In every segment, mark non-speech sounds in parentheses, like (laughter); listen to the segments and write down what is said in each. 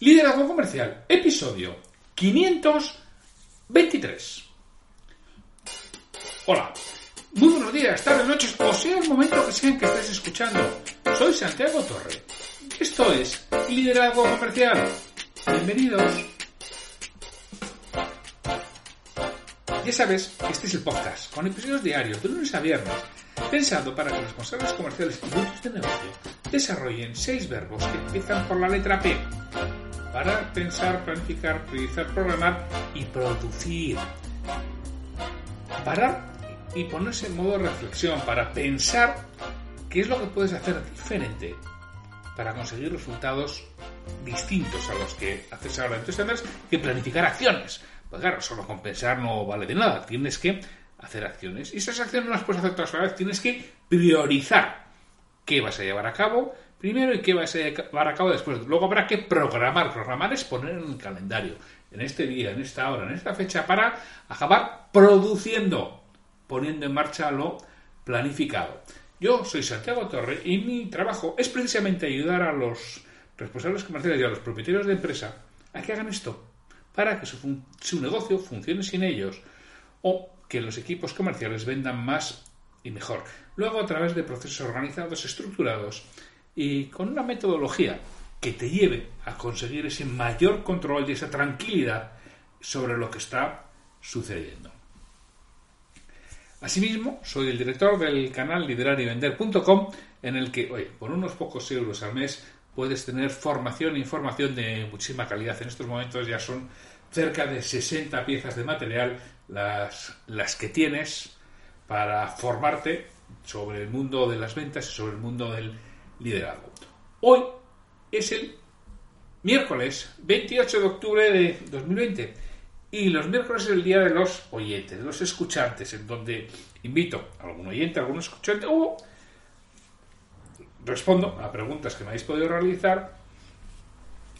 Liderazgo Comercial, episodio 523. Hola, muy buenos días, tardes, noches, o sea el momento que sea en que estés escuchando. Soy Santiago Torre. Esto es Liderazgo Comercial. Bienvenidos. Ya sabes que este es el podcast, con episodios diarios, de lunes a viernes, pensado para que responsables comerciales y dueños de negocio desarrollen seis verbos que empiezan por la letra P para pensar, planificar, priorizar, programar y producir. Parar y ponerse en modo reflexión para pensar qué es lo que puedes hacer diferente para conseguir resultados distintos a los que haces ahora. Entonces tendrás que planificar acciones. Pues claro, solo con pensar no vale de nada. Tienes que hacer acciones. Y esas acciones no las puedes hacer todas a la vez. Tienes que priorizar qué vas a llevar a cabo primero y qué vas a llevar a cabo después. Luego habrá que programar. Programar es poner en el calendario, en este día, en esta hora, en esta fecha, para acabar produciendo, poniendo en marcha lo planificado. Yo soy Santiago Torre y mi trabajo es precisamente ayudar a los responsables comerciales y a los propietarios de empresa a que hagan esto, para que su, su negocio funcione sin ellos o que los equipos comerciales vendan más y mejor. Luego, a través de procesos organizados, estructurados y con una metodología que te lleve a conseguir ese mayor control y esa tranquilidad sobre lo que está sucediendo. Asimismo, soy el director del canal liderarivender.com en el que, oye, por unos pocos euros al mes puedes tener formación e información de muchísima calidad. En estos momentos ya son cerca de 60 piezas de material las, las que tienes para formarte sobre el mundo de las ventas y sobre el mundo del liderazgo. Hoy es el miércoles 28 de octubre de 2020 y los miércoles es el día de los oyentes, de los escuchantes, en donde invito a algún oyente, a algún escuchante o respondo a preguntas que me habéis podido realizar.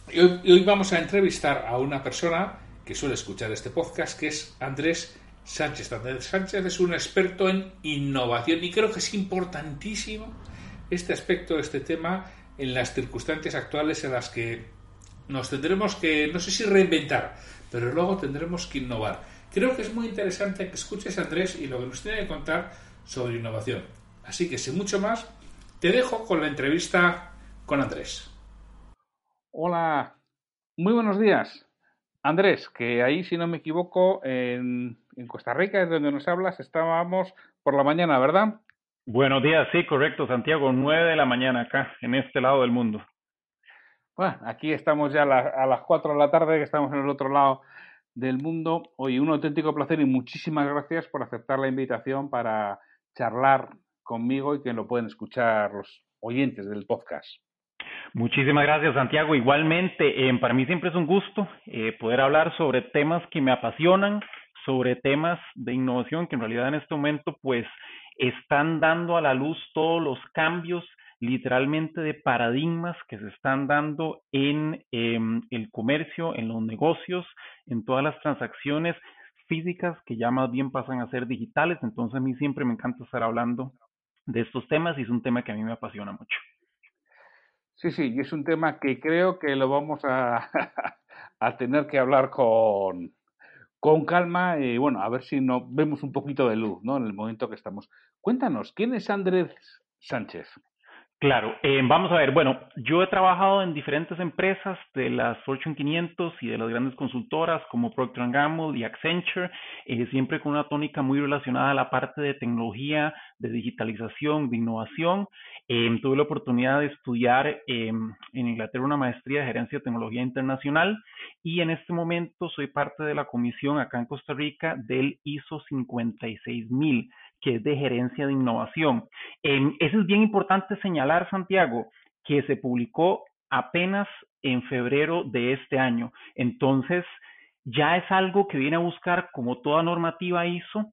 Y hoy, vamos a entrevistar a una persona que suele escuchar este podcast, que es Andrés Sánchez. Andrés Sánchez es un experto en innovación y creo que es importantísimo este aspecto, este tema, en las circunstancias actuales en las que nos tendremos que, no sé si reinventar, pero luego tendremos que innovar. Creo que es muy interesante que escuches a Andrés y lo que nos tiene que contar sobre innovación. Así que, sin mucho más, te dejo con la entrevista con Andrés. Hola, muy buenos días. Andrés, que ahí, si no me equivoco, en, en Costa Rica, es donde nos hablas, estábamos por la mañana, ¿verdad? Buenos días, sí, correcto, Santiago, nueve de la mañana acá, en este lado del mundo. Bueno, aquí estamos ya a, la, a las cuatro de la tarde, que estamos en el otro lado del mundo. Hoy un auténtico placer y muchísimas gracias por aceptar la invitación para charlar conmigo y que lo pueden escuchar los oyentes del podcast. Muchísimas gracias, Santiago. Igualmente, eh, para mí siempre es un gusto eh, poder hablar sobre temas que me apasionan, sobre temas de innovación que en realidad en este momento, pues, están dando a la luz todos los cambios literalmente de paradigmas que se están dando en eh, el comercio, en los negocios, en todas las transacciones físicas que ya más bien pasan a ser digitales. Entonces a mí siempre me encanta estar hablando de estos temas y es un tema que a mí me apasiona mucho. Sí, sí, y es un tema que creo que lo vamos (laughs) a, tener que hablar con, con calma y bueno, a ver si no vemos un poquito de luz, ¿no? En el momento que estamos. Cuéntanos, ¿quién es Andrés Sánchez? Claro, eh, vamos a ver, bueno, yo he trabajado en diferentes empresas de las Fortune 500 y de las grandes consultoras como Procter Gamble y Accenture, eh, siempre con una tónica muy relacionada a la parte de tecnología, de digitalización, de innovación. Eh, tuve la oportunidad de estudiar en Inglaterra una maestría de gerencia de tecnología internacional y en este momento soy parte de la comisión acá en Costa Rica del ISO 56000 que es de gerencia de innovación. Eso es bien importante señalar, Santiago, que se publicó apenas en febrero de este año. Entonces, ya es algo que viene a buscar, como toda normativa ISO,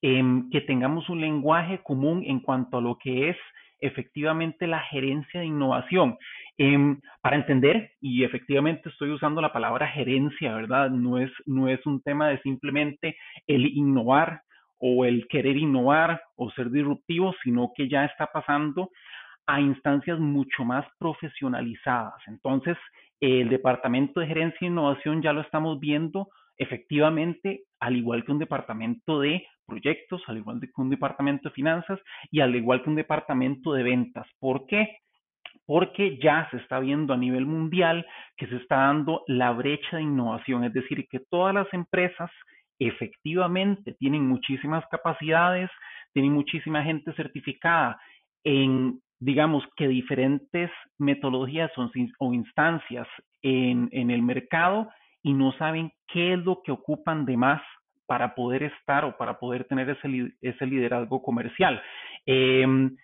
em, que tengamos un lenguaje común en cuanto a lo que es efectivamente la gerencia de innovación. Em, para entender, y efectivamente estoy usando la palabra gerencia, ¿verdad? No es, no es un tema de simplemente el innovar o el querer innovar o ser disruptivo, sino que ya está pasando a instancias mucho más profesionalizadas. Entonces, el departamento de gerencia e innovación ya lo estamos viendo efectivamente, al igual que un departamento de proyectos, al igual que un departamento de finanzas y al igual que un departamento de ventas. ¿Por qué? Porque ya se está viendo a nivel mundial que se está dando la brecha de innovación, es decir, que todas las empresas efectivamente tienen muchísimas capacidades, tienen muchísima gente certificada en, digamos, que diferentes metodologías o, instancias en, el mercado y no saben qué es lo que ocupan de más para poder estar o para poder tener ese, ese liderazgo comercial. Em,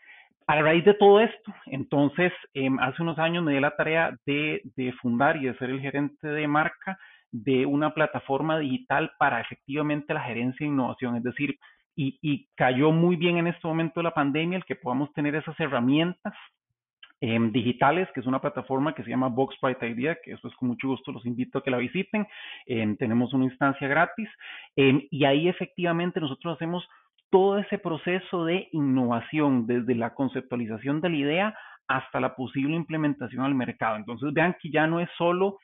a raíz de todo esto, entonces, em, hace unos años me di la tarea de, fundar y de ser el gerente de marca de una plataforma digital para efectivamente la gerencia e innovación, es decir, y, cayó muy bien en este momento de la pandemia el que podamos tener esas herramientas Em, digitales, que es una plataforma que se llama Box Idea, que eso es con mucho gusto los invito a que la visiten. Em, tenemos una instancia gratis em, y ahí efectivamente nosotros hacemos todo ese proceso de innovación, desde la conceptualización de la idea hasta la posible implementación al mercado. Entonces vean que ya no es solo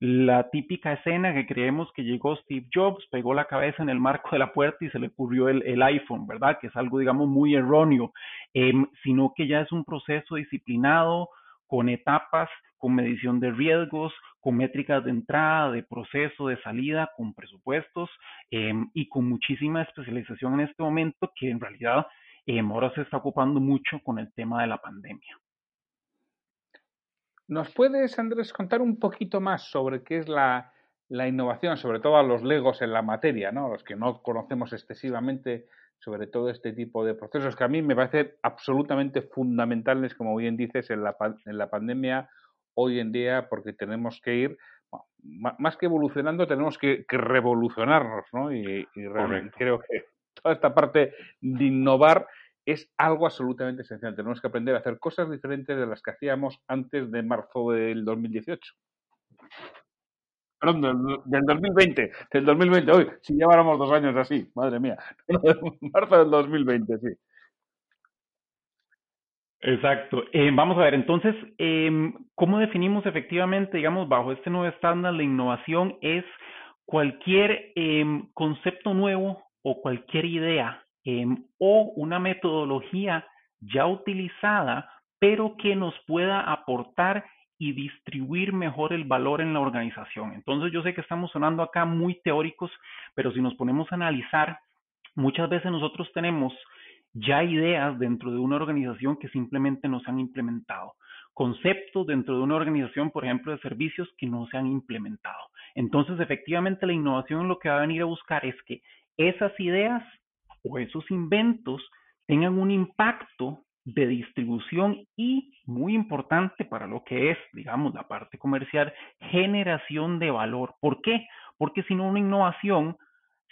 la típica escena que creemos que llegó Steve Jobs, pegó la cabeza en el marco de la puerta y se le ocurrió el, iPhone, ¿verdad? Que es algo, digamos, muy erróneo, em, sino que ya es un proceso disciplinado, con etapas, con medición de riesgos, con métricas de entrada, de proceso, de salida, con presupuestos em, y con muchísima especialización en este momento que en realidad em, ahora se está ocupando mucho con el tema de la pandemia. ¿Nos puedes, Andrés, contar un poquito más sobre qué es la, innovación, sobre todo a los legos en la materia, ¿no? los que no conocemos excesivamente sobre todo este tipo de procesos que a mí me parecen absolutamente fundamentales, como bien dices, en la, en la pandemia hoy en día, porque tenemos que ir, más que evolucionando, tenemos que, revolucionarnos, ¿no? Y, y creo que toda esta parte de innovar es algo absolutamente esencial. Tenemos que aprender a hacer cosas diferentes de las que hacíamos antes de marzo del 2018. Perdón, del, 2020, del 2020, hoy, si lleváramos dos años así, madre mía, (laughs) marzo del 2020, sí. Exacto. Eh, vamos a ver, entonces, em, ¿cómo definimos efectivamente, digamos, bajo este nuevo estándar, la innovación es cualquier em, concepto nuevo o cualquier idea Em, o una metodología ya utilizada, pero que nos pueda aportar y distribuir mejor el valor en la organización. Entonces yo sé que estamos sonando acá muy teóricos, pero si nos ponemos a analizar, muchas veces nosotros tenemos ya ideas dentro de una organización que simplemente no se han implementado, conceptos dentro de una organización, por ejemplo, de servicios que no se han implementado. Entonces, efectivamente, la innovación lo que va a venir a buscar es que esas ideas o esos inventos tengan un impacto de distribución y, muy importante para lo que es, digamos, la parte comercial, generación de valor. ¿Por qué? Porque si no, una innovación,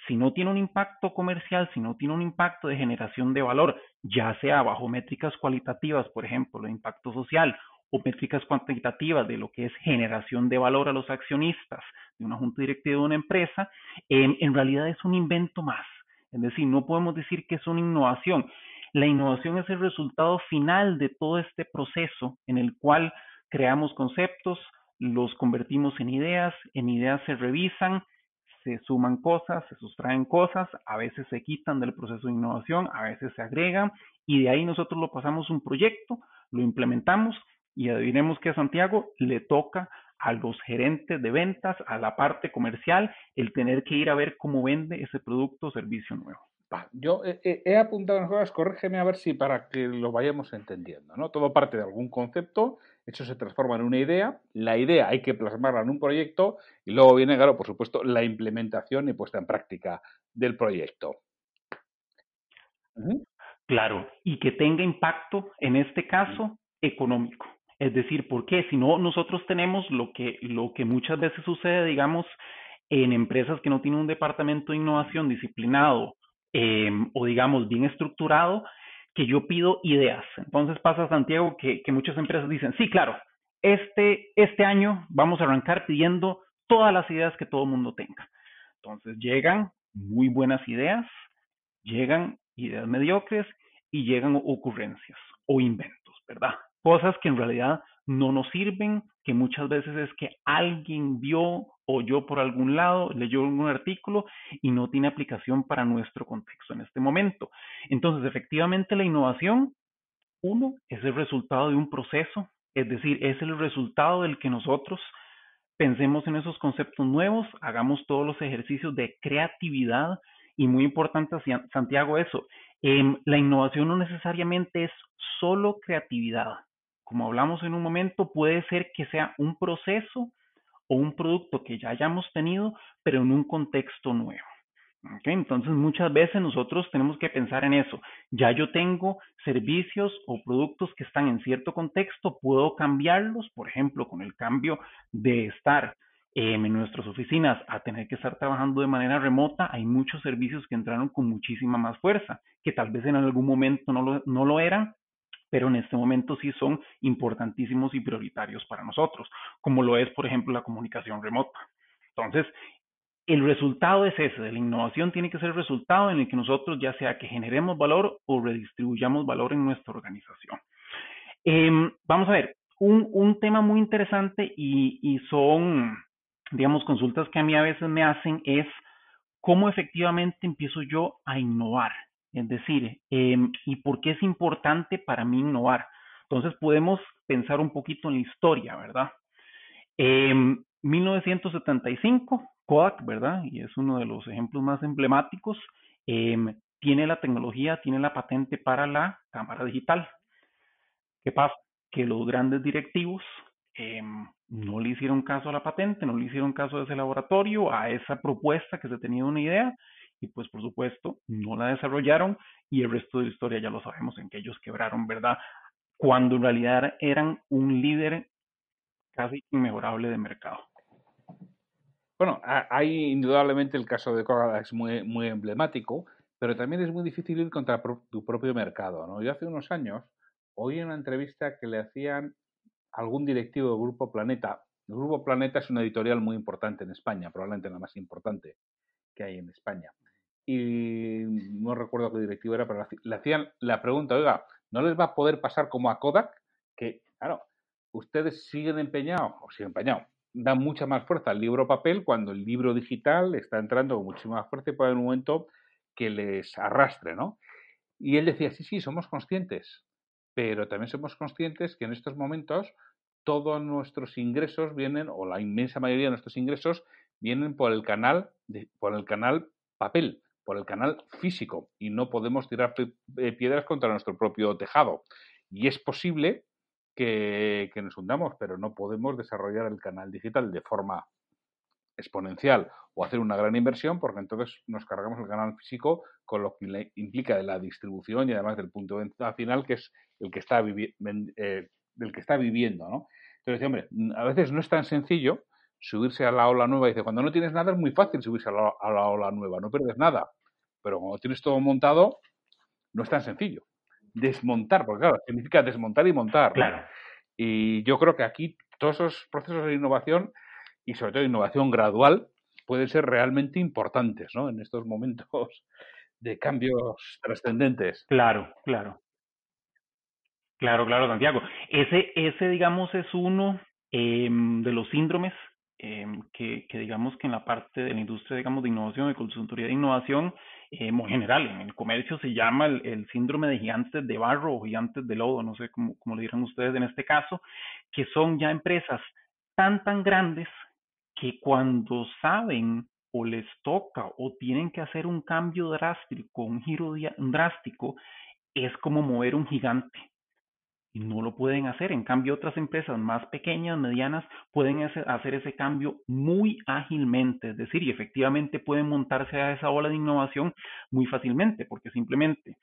si no tiene un impacto comercial, si no tiene un impacto de generación de valor, ya sea bajo métricas cualitativas, por ejemplo, el impacto social, o métricas cuantitativas de lo que es generación de valor a los accionistas de una junta directiva de una empresa, en realidad es un invento más. Es decir, no podemos decir que es una innovación. La innovación es el resultado final de todo este proceso en el cual creamos conceptos, los convertimos en ideas, en ideas se revisan, se suman cosas, se sustraen cosas, a veces se quitan del proceso de innovación, a veces se agregan y de ahí nosotros lo pasamos un proyecto, lo implementamos y adivinemos que a Santiago le toca a los gerentes de ventas, a la parte comercial, el tener que ir a ver cómo vende ese producto o servicio nuevo. yo he, apuntado unas cosas, corrígeme a ver si para que lo vayamos entendiendo, ¿no? Todo parte de algún concepto, eso se transforma en una idea, la idea hay que plasmarla en un proyecto y luego viene, claro, por supuesto, la implementación y puesta en práctica del proyecto. Claro, y que tenga impacto, en este caso, económico. Es decir, ¿por qué? Si no, nosotros tenemos lo que, lo que muchas veces sucede, digamos, en empresas que no tienen un departamento de innovación disciplinado em, o, digamos, bien estructurado, que yo pido ideas. Entonces pasa, Santiago, que, que muchas empresas dicen, sí, claro, este, este año vamos a arrancar pidiendo todas las ideas que todo el mundo tenga. Entonces llegan muy buenas ideas, llegan ideas mediocres y llegan ocurrencias o inventos, ¿verdad? Cosas que en realidad no nos sirven, que muchas veces es que alguien vio oyó por algún lado, leyó un artículo y no tiene aplicación para nuestro contexto en este momento. Entonces, efectivamente, la innovación, uno, es el resultado de un proceso, es decir, es el resultado del que nosotros pensemos en esos conceptos nuevos, hagamos todos los ejercicios de creatividad y muy importante, Santiago, eso, em, la innovación no necesariamente es solo creatividad. Como hablamos en un momento, puede ser que sea un proceso o un producto que ya hayamos tenido, pero en un contexto nuevo. Entonces muchas veces nosotros tenemos que pensar en eso. Ya yo tengo servicios o productos que están en cierto contexto, puedo cambiarlos, por ejemplo, con el cambio de estar en nuestras oficinas a tener que estar trabajando de manera remota, hay muchos servicios que entraron con muchísima más fuerza, que tal vez en algún momento no lo, no lo eran, pero en este momento sí son importantísimos y prioritarios para nosotros, como lo es, por ejemplo, la comunicación remota. Entonces, el resultado es ese, de la innovación tiene que ser el resultado en el que nosotros ya sea que generemos valor o redistribuyamos valor en nuestra organización. Em, vamos a ver, un, un, tema muy interesante y, y son, digamos, consultas que a mí a veces me hacen es cómo efectivamente empiezo yo a innovar. Es decir, em, ¿y por qué es importante para mí innovar? Entonces podemos pensar un poquito en la historia, ¿verdad? En 1975, Kodak, ¿verdad? Y es uno de los ejemplos más emblemáticos, em, tiene la tecnología, tiene la patente para la cámara digital. ¿Qué pasa? Que los grandes directivos em, no le hicieron caso a la patente, no le hicieron caso a ese laboratorio, a esa propuesta que se tenía una idea, y pues por supuesto no la desarrollaron y el resto de la historia ya lo sabemos en que ellos quebraron, ¿verdad? Cuando en realidad eran un líder casi inmejorable de mercado. Bueno, hay indudablemente el caso de es muy, muy emblemático, pero también es muy difícil ir contra tu propio mercado. ¿no? Yo hace unos años oí una entrevista que le hacían algún directivo del Grupo Planeta. El Grupo Planeta es una editorial muy importante en España, probablemente la más importante que hay en España y no recuerdo qué directivo era, pero le hacían la pregunta, oiga, ¿no les va a poder pasar como a Kodak? Que, claro, ustedes siguen empeñados, o siguen empeñados, dan mucha más fuerza al libro papel cuando el libro digital está entrando con muchísima más fuerza y puede haber un momento que les arrastre, ¿no? Y él decía, sí, sí, somos conscientes, pero también somos conscientes que en estos momentos todos nuestros ingresos vienen, o la inmensa mayoría de nuestros ingresos, vienen por el canal, de, por el canal papel por el canal físico y no podemos tirar eh, piedras contra nuestro propio tejado. Y es posible que, nos hundamos, pero no podemos desarrollar el canal digital de forma exponencial o hacer una gran inversión porque entonces nos cargamos el canal físico con lo que implica de la distribución y además del punto de venta final que es el que está, eh, del que está viviendo. ¿no? Entonces, hombre, a veces no es tan sencillo subirse a la ola nueva. Dice, cuando no tienes nada es muy fácil subirse a la, a la ola nueva, no pierdes nada. Pero cuando tienes todo montado, no es tan sencillo. Desmontar, porque claro, significa desmontar y montar. Claro. Y yo creo que aquí todos esos procesos de innovación y sobre todo innovación gradual pueden ser realmente importantes, ¿no? En estos momentos (laughs) de cambios trascendentes. Claro, claro. Claro, claro, Santiago. Ese, ese digamos, es uno em, de los síndromes Em, que, digamos que en la parte de la industria, digamos, de innovación, de consultoría de innovación, eh, muy general, en el comercio se llama el, síndrome de gigantes de barro o gigantes de lodo, no sé cómo, cómo le dirán ustedes en este caso, que son ya empresas tan, tan grandes que cuando saben o les toca o tienen que hacer un cambio drástico, un giro drástico, es como mover un gigante y no lo pueden hacer. En cambio, otras empresas más pequeñas, medianas, pueden hacer ese cambio muy ágilmente, es decir, y efectivamente pueden montarse a esa ola de innovación muy fácilmente, porque simplemente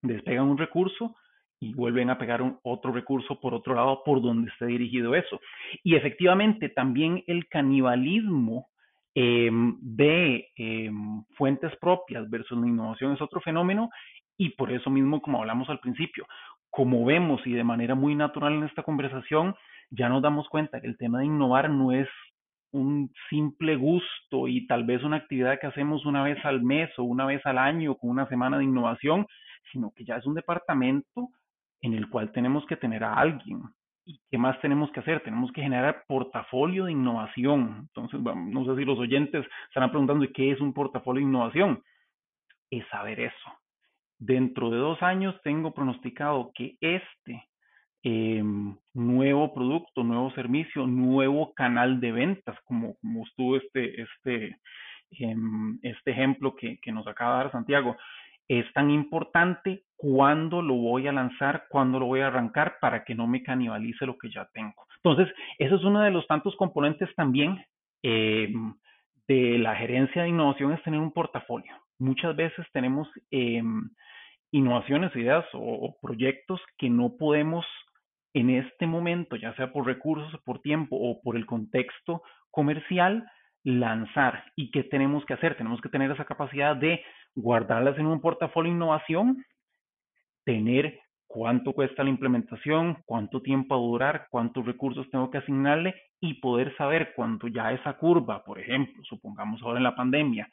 despegan un recurso y vuelven a pegar otro recurso por otro lado por donde esté dirigido eso. Y efectivamente también el canibalismo em, de em, fuentes propias versus la innovación es otro fenómeno y por eso mismo, como hablamos al principio, como vemos y de manera muy natural en esta conversación, ya nos damos cuenta que el tema de innovar no es un simple gusto y tal vez una actividad que hacemos una vez al mes o una vez al año con una semana de innovación, sino que ya es un departamento en el cual tenemos que tener a alguien. ¿Y qué más tenemos que hacer? Tenemos que generar portafolio de innovación. Entonces, no sé si los oyentes estarán preguntando, ¿qué es un portafolio de innovación? Es saber eso. Dentro de dos años tengo pronosticado que este em, nuevo producto, nuevo servicio, nuevo canal de ventas, como, como estuvo este, este, em, este ejemplo que, que nos acaba de dar Santiago, es tan importante cuándo lo voy a lanzar, cuándo lo voy a arrancar para que no me canibalice lo que ya tengo. Entonces, eso es uno de los tantos componentes también eh, de la gerencia de innovación, es tener un portafolio. Muchas veces tenemos eh, innovaciones, ideas o, proyectos que no podemos en este momento, ya sea por recursos, por tiempo o por el contexto comercial, lanzar. ¿Y qué tenemos que hacer? Tenemos que tener esa capacidad de guardarlas en un portafolio de innovación, tener cuánto cuesta la implementación, cuánto tiempo a durar, cuántos recursos tengo que asignarle y poder saber cuánto ya esa curva, por ejemplo, supongamos ahora en la pandemia,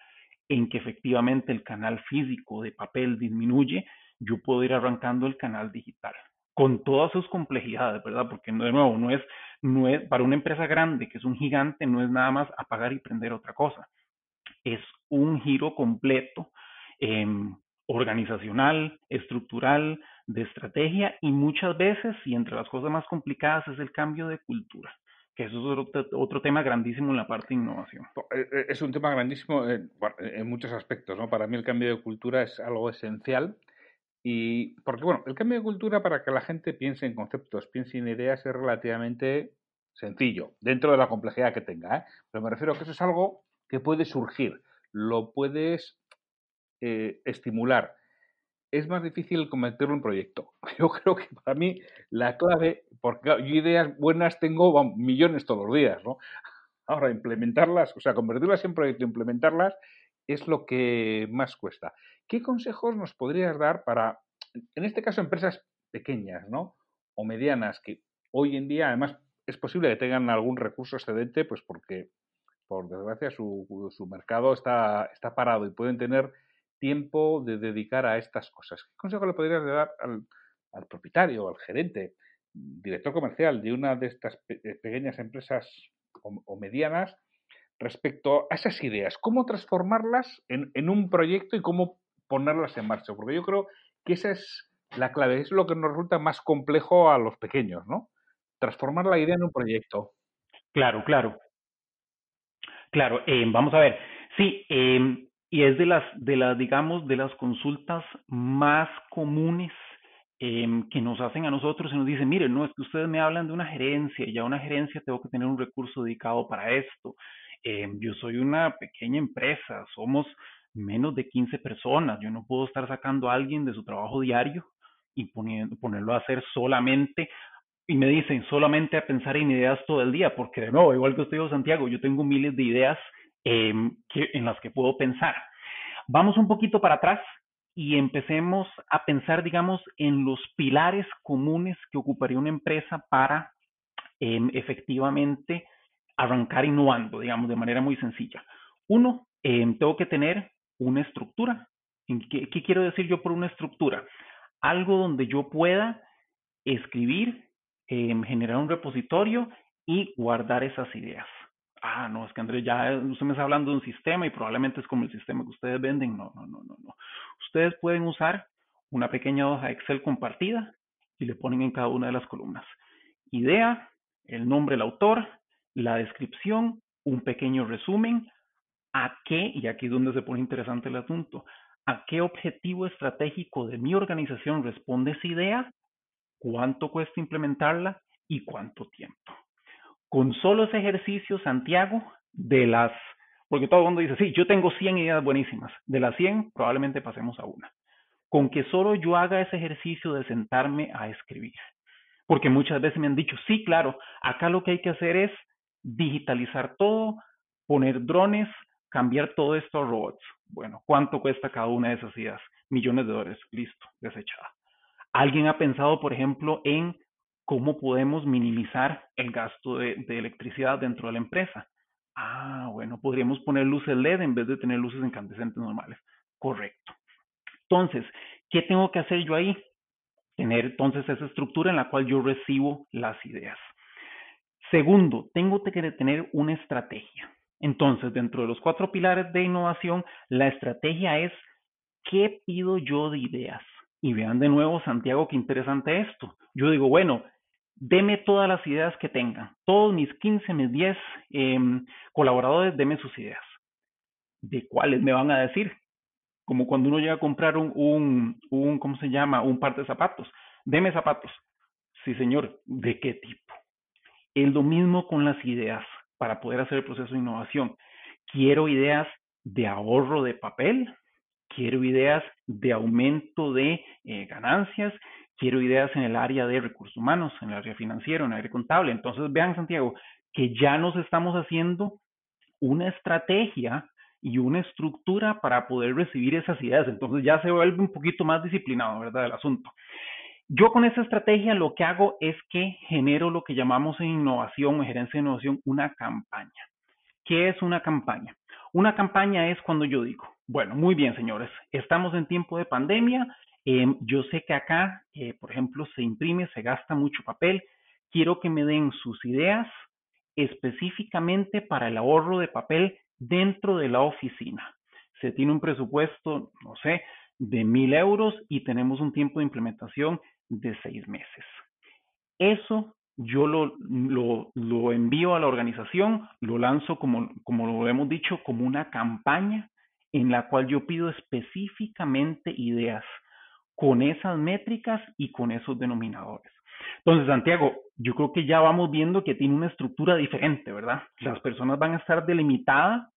en que efectivamente el canal físico de papel disminuye, yo puedo ir arrancando el canal digital con todas sus complejidades, ¿verdad? Porque de nuevo, no es, no es para una empresa grande que es un gigante, no es nada más apagar y prender otra cosa. Es un giro completo Em, organizacional, estructural, de estrategia y muchas veces, y entre las cosas más complicadas, es el cambio de cultura, que eso es otro, otro tema grandísimo en la parte de innovación. Eh, eh, es un tema grandísimo en, muchos aspectos, ¿no? Para mí el cambio de cultura es algo esencial y porque, bueno, el cambio de cultura para que la gente piense en conceptos, piense en ideas es relativamente sencillo, dentro de la complejidad que tenga, ¿eh? Pero me refiero a que eso es algo que puede surgir, lo puedes estimular. Es más difícil convertirlo en proyecto. (laughs) Yo creo que para mí la clave, porque yo ideas buenas tengo millones todos los días, ¿no? (laughs) Ahora, implementarlas, o sea, convertirlas en proyecto, implementarlas, es lo que más cuesta. ¿Qué consejos nos podrías dar para, en este caso, empresas pequeñas, ¿no? O medianas, que hoy en día, además, es posible que tengan algún recurso excedente, pues porque, por desgracia, su, su mercado está, está parado y pueden tener tiempo de dedicar a estas cosas. ¿Qué consejo le podrías dar al, al propietario, al gerente, director comercial de una de estas eh, pequeñas empresas o, medianas respecto a esas ideas? ¿Cómo transformarlas en, en, un proyecto y cómo ponerlas en marcha? Porque yo creo que esa es la clave, es lo que nos resulta más complejo a los pequeños, ¿no? Transformar la idea en un proyecto. Claro, claro. Claro, eh, vamos a ver. Sí, eh, y es de las, de las, digamos, de las consultas más comunes eh, que nos hacen a nosotros y nos dicen, miren, no, es que ustedes me hablan de una gerencia y ya una gerencia tengo que tener un recurso dedicado para esto. Eh, yo soy una pequeña empresa, somos menos de 15 personas, yo no puedo estar sacando a alguien de su trabajo diario y poniendo, ponerlo a hacer solamente y me dicen solamente a pensar en ideas todo el día, porque de nuevo, igual que usted dijo Santiago, yo tengo miles de ideas eh, que, en las que puedo pensar. Vamos un poquito para atrás y empecemos a pensar, digamos, en los pilares comunes que ocuparía una empresa para eh, efectivamente arrancar innovando, digamos, de manera muy sencilla. Uno, eh, tengo que tener una estructura. ¿Qué, ¿Qué, quiero decir yo por una estructura? Algo donde yo pueda escribir, eh, generar un repositorio y guardar esas ideas ah, no, es que Andrés, ya usted me está hablando de un sistema y probablemente es como el sistema que ustedes venden. No, no, no, no, no. Ustedes pueden usar una pequeña hoja Excel compartida y le ponen en cada una de las columnas. Idea, el nombre del autor, la descripción, un pequeño resumen, a qué, y aquí es donde se pone interesante el asunto, a qué objetivo estratégico de mi organización responde esa idea, cuánto cuesta implementarla y cuánto tiempo. Con solo ese ejercicio, Santiago, de las, porque todo el mundo dice, sí, yo tengo 100 ideas buenísimas, de las 100 probablemente pasemos a una. con que solo yo haga ese ejercicio de sentarme a escribir. Porque muchas veces me han dicho, sí, claro, acá lo que hay que hacer es digitalizar todo, poner drones, cambiar todo esto a robots. Bueno, ¿cuánto cuesta cada una de esas ideas? Millones de dólares, listo, desechada. ¿Alguien ha pensado, por ejemplo, en cómo podemos minimizar el gasto de, electricidad dentro de la empresa? Ah, bueno, podríamos poner luces LED en vez de tener luces incandescentes normales. Correcto. Entonces, ¿qué tengo que hacer yo ahí? Tener entonces esa estructura en la cual yo recibo las ideas. Segundo, tengo que tener una estrategia. Entonces, dentro de los cuatro pilares de innovación, la estrategia es ¿qué pido yo de ideas? Y vean de nuevo, Santiago, qué interesante esto. Yo digo, bueno, deme todas las ideas que tengan. Todos mis 15, mis 10 em, colaboradores, deme sus ideas. ¿De cuáles me van a decir? Como cuando uno llega a comprar un, un, ¿cómo se llama? Un par de zapatos. Deme zapatos. Sí, señor. ¿De qué tipo? Es lo mismo con las ideas para poder hacer el proceso de innovación. Quiero ideas de ahorro de papel, quiero ideas de aumento de eh, ganancias, quiero ideas en el área de recursos humanos, en el área financiero, en el área contable. Entonces, vean, Santiago, que ya nos estamos haciendo una estrategia y una estructura para poder recibir esas ideas. Entonces ya se vuelve un poquito más disciplinado, ¿verdad? El asunto. Yo con esa estrategia lo que hago es que genero lo que llamamos en innovación o gerencia de innovación una campaña. ¿Qué es una campaña? Una campaña es cuando yo digo, bueno, muy bien, señores, estamos en tiempo de pandemia. Em, yo sé que acá, eh, por ejemplo, se imprime, se gasta mucho papel. Quiero que me den sus ideas específicamente para el ahorro de papel dentro de la oficina. Se tiene un presupuesto, no sé, de mil euros y tenemos un tiempo de implementación de seis meses. Eso yo lo, lo, lo, envío a la organización, lo lanzo como, como lo hemos dicho, como una campaña en la cual yo pido específicamente ideas con esas métricas y con esos denominadores. Entonces, Santiago, yo creo que ya vamos viendo que tiene una estructura diferente, ¿verdad? Las personas van a estar delimitadas,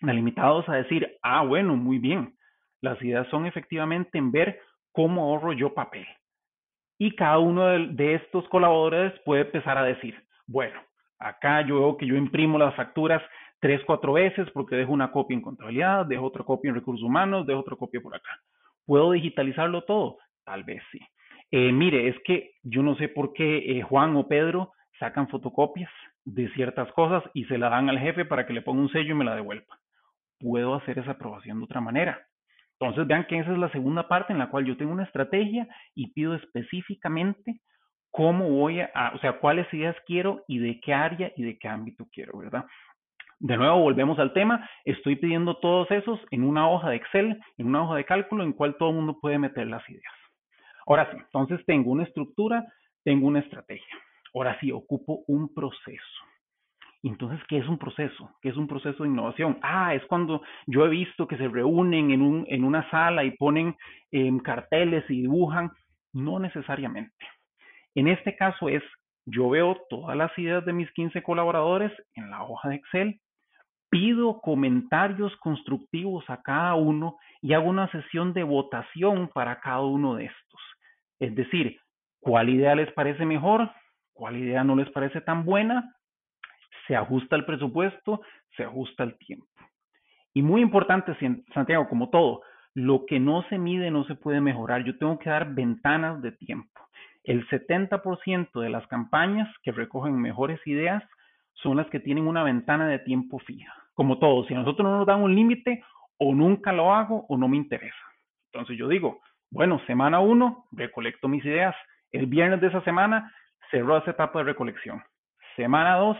delimitados a decir, ah, bueno, muy bien. Las ideas son efectivamente en ver cómo ahorro yo papel. Y cada uno de, estos colaboradores puede empezar a decir, bueno, acá yo veo que yo imprimo las facturas tres, cuatro veces porque dejo una copia en contabilidad, dejo otra copia en recursos humanos, dejo otra copia por acá. ¿Puedo digitalizarlo todo? Tal vez sí. Eh, mire, es que yo no sé por qué eh, Juan o Pedro sacan fotocopias de ciertas cosas y se la dan al jefe para que le ponga un sello y me la devuelva. Puedo hacer esa aprobación de otra manera. Entonces vean que esa es la segunda parte en la cual yo tengo una estrategia y pido específicamente cómo voy a, o sea, cuáles ideas quiero y de qué área y de qué ámbito quiero, ¿verdad? De nuevo, volvemos al tema. Estoy pidiendo todos esos en una hoja de Excel, en una hoja de cálculo en cual todo el mundo puede meter las ideas. Ahora sí, entonces tengo una estructura, tengo una estrategia. Ahora sí, ocupo un proceso. Entonces, ¿qué es un proceso? ¿Qué es un proceso de innovación? Ah, es cuando yo he visto que se reúnen en, un, en una sala y ponen em, carteles y dibujan. No necesariamente. En este caso es, yo veo todas las ideas de mis 15 colaboradores en la hoja de Excel, pido comentarios constructivos a cada uno y hago una sesión de votación para cada uno de estos. Es decir, ¿cuál idea les parece mejor? ¿Cuál idea no les parece tan buena? se ajusta el presupuesto, se ajusta el tiempo. Y muy importante, Santiago, como todo, lo que no se mide no se puede mejorar. Yo tengo que dar ventanas de tiempo. El 70% de las campañas que recogen mejores ideas son las que tienen una ventana de tiempo fija. Como todo, si nosotros no nos dan un límite, o nunca lo hago o no me interesa. Entonces yo digo, bueno, semana uno, recolecto mis ideas. El viernes de esa semana cerró esa etapa de recolección. Semana dos,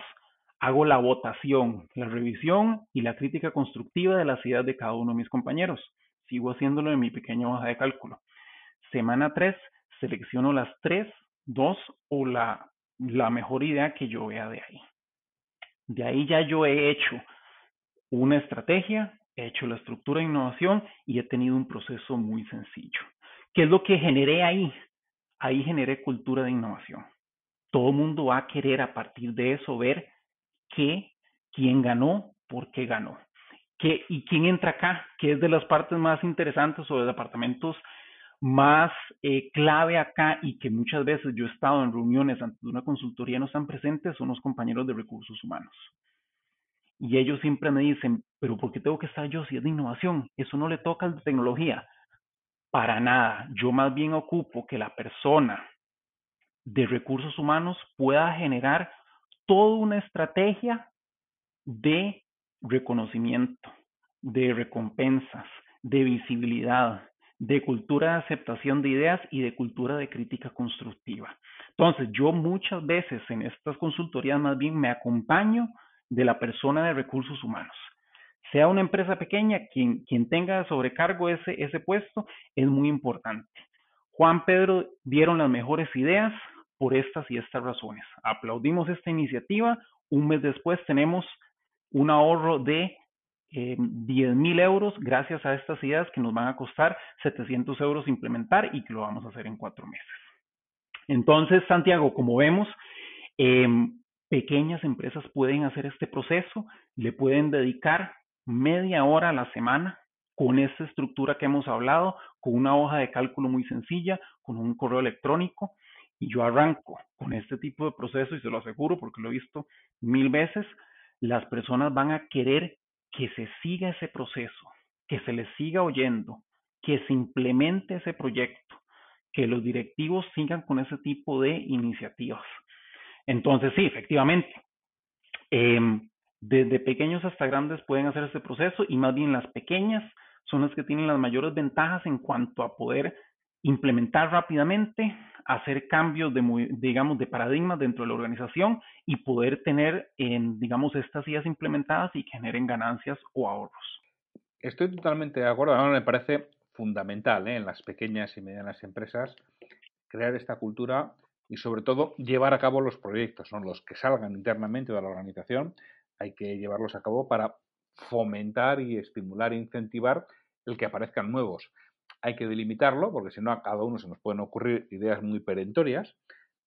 hago la votación, la revisión y la crítica constructiva de las ideas de cada uno de mis compañeros. Sigo haciéndolo en mi pequeña hoja de cálculo. Semana 3, selecciono las 3, 2 o la, la mejor idea que yo vea de ahí. De ahí ya yo he hecho una estrategia, he hecho la estructura de innovación y he tenido un proceso muy sencillo. ¿Qué es lo que generé ahí? Ahí generé cultura de innovación. Todo el mundo va a querer a partir de eso ver qué, quién ganó, por qué ganó. ¿Qué, ¿Y quién entra acá? Que es de las partes más interesantes o de departamentos más eh, clave acá y que muchas veces yo he estado en reuniones ante una consultoría no están presentes son los compañeros de recursos humanos. Y ellos siempre me dicen, pero ¿por qué tengo que estar yo si es de innovación? Eso no le toca al de tecnología. Para nada. Yo más bien ocupo que la persona de recursos humanos pueda generar toda una estrategia de reconocimiento, de recompensas, de visibilidad, de cultura de aceptación de ideas y de cultura de crítica constructiva. Entonces, yo muchas veces en estas consultorías más bien me acompaño de la persona de recursos humanos. Sea una empresa pequeña, quien, quien tenga sobrecargo ese, ese puesto es muy importante. Juan Pedro dieron las mejores ideas por estas y estas razones. Aplaudimos esta iniciativa. Un mes después tenemos un ahorro de eh, 10 mil euros gracias a estas ideas que nos van a costar 700 euros implementar y que lo vamos a hacer en cuatro meses. Entonces, Santiago, como vemos, eh, pequeñas empresas pueden hacer este proceso, le pueden dedicar media hora a la semana con esta estructura que hemos hablado, con una hoja de cálculo muy sencilla, con un correo electrónico, y yo arranco con este tipo de proceso y se lo aseguro porque lo he visto mil veces, las personas van a querer que se siga ese proceso, que se les siga oyendo, que se implemente ese proyecto, que los directivos sigan con ese tipo de iniciativas. Entonces, sí, efectivamente, em, desde pequeños hasta grandes pueden hacer este proceso y más bien las pequeñas son las que tienen las mayores ventajas en cuanto a poder implementar rápidamente, hacer cambios de, digamos, de paradigmas dentro de la organización y poder tener, en, digamos, estas ideas implementadas y generen ganancias o ahorros. Estoy totalmente de acuerdo. me parece fundamental ¿eh? en las pequeñas y medianas empresas crear esta cultura y sobre todo llevar a cabo los proyectos, son los que salgan internamente de la organización, hay que llevarlos a cabo para fomentar y estimular e incentivar el que aparezcan nuevos. Hay que delimitarlo, porque si no a cada uno se nos pueden ocurrir ideas muy perentorias,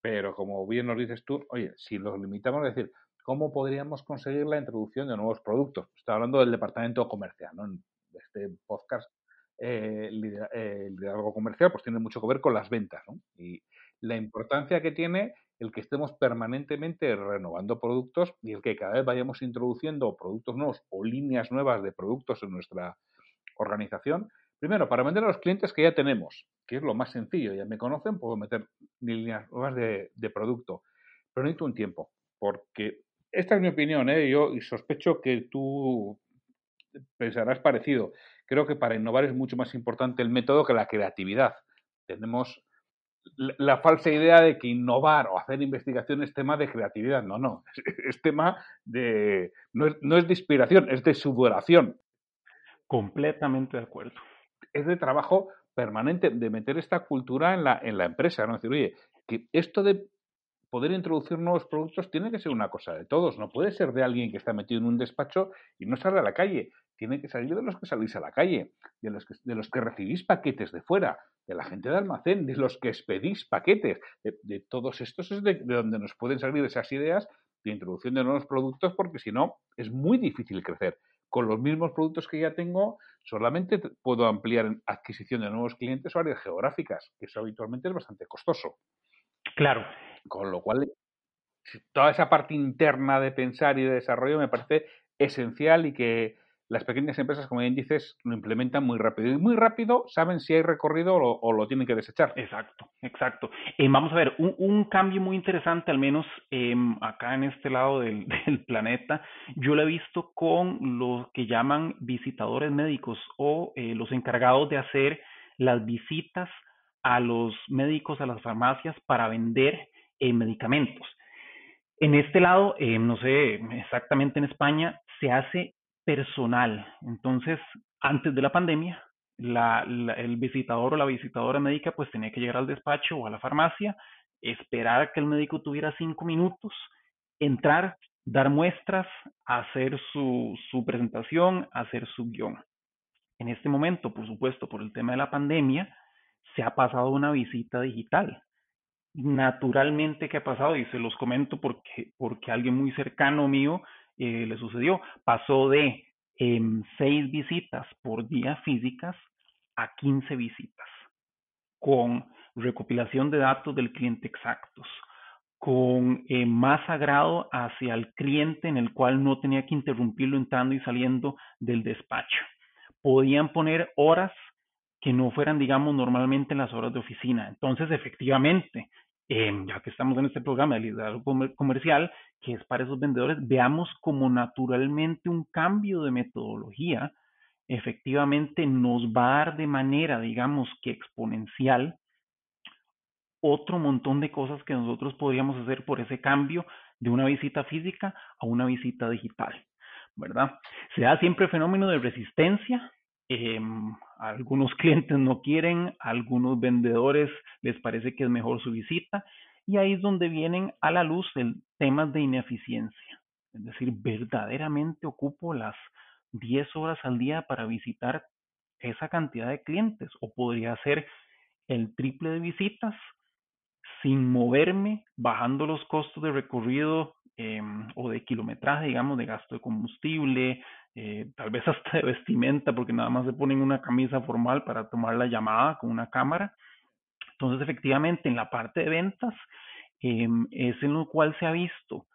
pero como bien nos dices tú, oye, si los limitamos, es decir, ¿cómo podríamos conseguir la introducción de nuevos productos? Estoy hablando del departamento comercial, ¿no? En este podcast, eh, eh, liderazgo comercial, pues tiene mucho que ver con las ventas, ¿no? Y, la importancia que tiene el que estemos permanentemente renovando productos y el que cada vez vayamos introduciendo productos nuevos o líneas nuevas de productos en nuestra organización. Primero, para vender a los clientes que ya tenemos, que es lo más sencillo, ya me conocen, puedo meter líneas nuevas de, producto, pero necesito un tiempo, porque esta es mi opinión, ¿eh? yo y sospecho que tú pensarás parecido. Creo que para innovar es mucho más importante el método que la creatividad. Tenemos la falsa idea de que innovar o hacer investigación es tema de creatividad. No, no, es, tema de... No es, no es, de inspiración, es de sudoración. Completamente de acuerdo. Es de trabajo permanente, de meter esta cultura en la, en la empresa, ¿no? decir, oye, que esto de poder introducir nuevos productos tiene que ser una cosa de todos, no puede ser de alguien que está metido en un despacho y no sale a la calle, tiene que salir de los que salís a la calle, de los que, de los que recibís paquetes de fuera, de la gente de almacén, de los que expedís paquetes, de, todos estos es de, donde nos pueden salir esas ideas de introducción de nuevos productos, porque si no, es muy difícil crecer. Con los mismos productos que ya tengo, solamente puedo ampliar adquisición de nuevos clientes o áreas geográficas, que eso habitualmente es bastante costoso. Claro. Con lo cual, toda esa parte interna de pensar y de desarrollo me parece esencial y que las pequeñas empresas, como bien dices, lo implementan muy rápido. Y muy rápido saben si hay recorrido o, lo tienen que desechar. Exacto, exacto. Eh, vamos a ver, un, cambio muy interesante, al menos em, acá en este lado del, (laughs) planeta, yo lo he visto con los que llaman visitadores médicos o eh, los encargados de hacer las visitas a los médicos, a las farmacias para vender eh, medicamentos. En este lado, no sé exactamente en España, se hace personal. Entonces, antes de la pandemia, el visitador o la visitadora médica pues tenía que llegar al despacho o a la farmacia, esperar a que el médico tuviera cinco minutos, entrar, dar muestras, hacer su, su presentación, hacer su guion. En este momento, por supuesto, por el tema de la pandemia, se ha pasado una visita digital. Naturalmente, ¿qué ha pasado? Y se los comento porque, porque alguien muy cercano mío eh, le sucedió. Pasó de em, seis visitas por día físicas a 15 visitas. con recopilación de datos del cliente exactos, con eh, más agrado hacia el cliente en el cual no tenía que interrumpirlo entrando y saliendo del despacho. Podían poner horas que no fueran, digamos, normalmente las horas de oficina. Entonces, efectivamente, em, ya que estamos en este programa de liderazgo comercial, que es para esos vendedores, veamos como naturalmente un cambio de metodología efectivamente nos va a dar de manera, digamos que exponencial, otro montón de cosas que nosotros podríamos hacer por ese cambio de una visita física a una visita digital, ¿verdad? Se da siempre fenómeno de resistencia. Em, algunos clientes no quieren, algunos vendedores les parece que es mejor su visita y ahí es donde vienen a la luz el temas de ineficiencia. Es decir, verdaderamente ocupo las 10 horas al día para visitar esa cantidad de clientes o podría ser el triple de visitas sin moverme, bajando los costos de recorrido em, o de kilometraje, digamos, de gasto de combustible, eh, tal vez hasta de vestimenta, porque nada más se ponen una camisa formal para tomar la llamada con una cámara. Entonces, efectivamente, en la parte de ventas em, es en lo cual se ha visto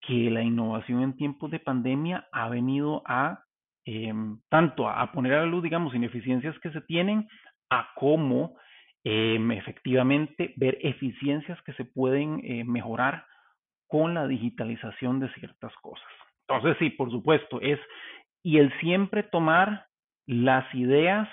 que la innovación en tiempos de pandemia ha venido a em, tanto a, poner a la luz, digamos, ineficiencias que se tienen, a cómo em, efectivamente ver eficiencias que se pueden eh, mejorar con la digitalización de ciertas cosas. Entonces, sí, por supuesto, es, y el siempre tomar las ideas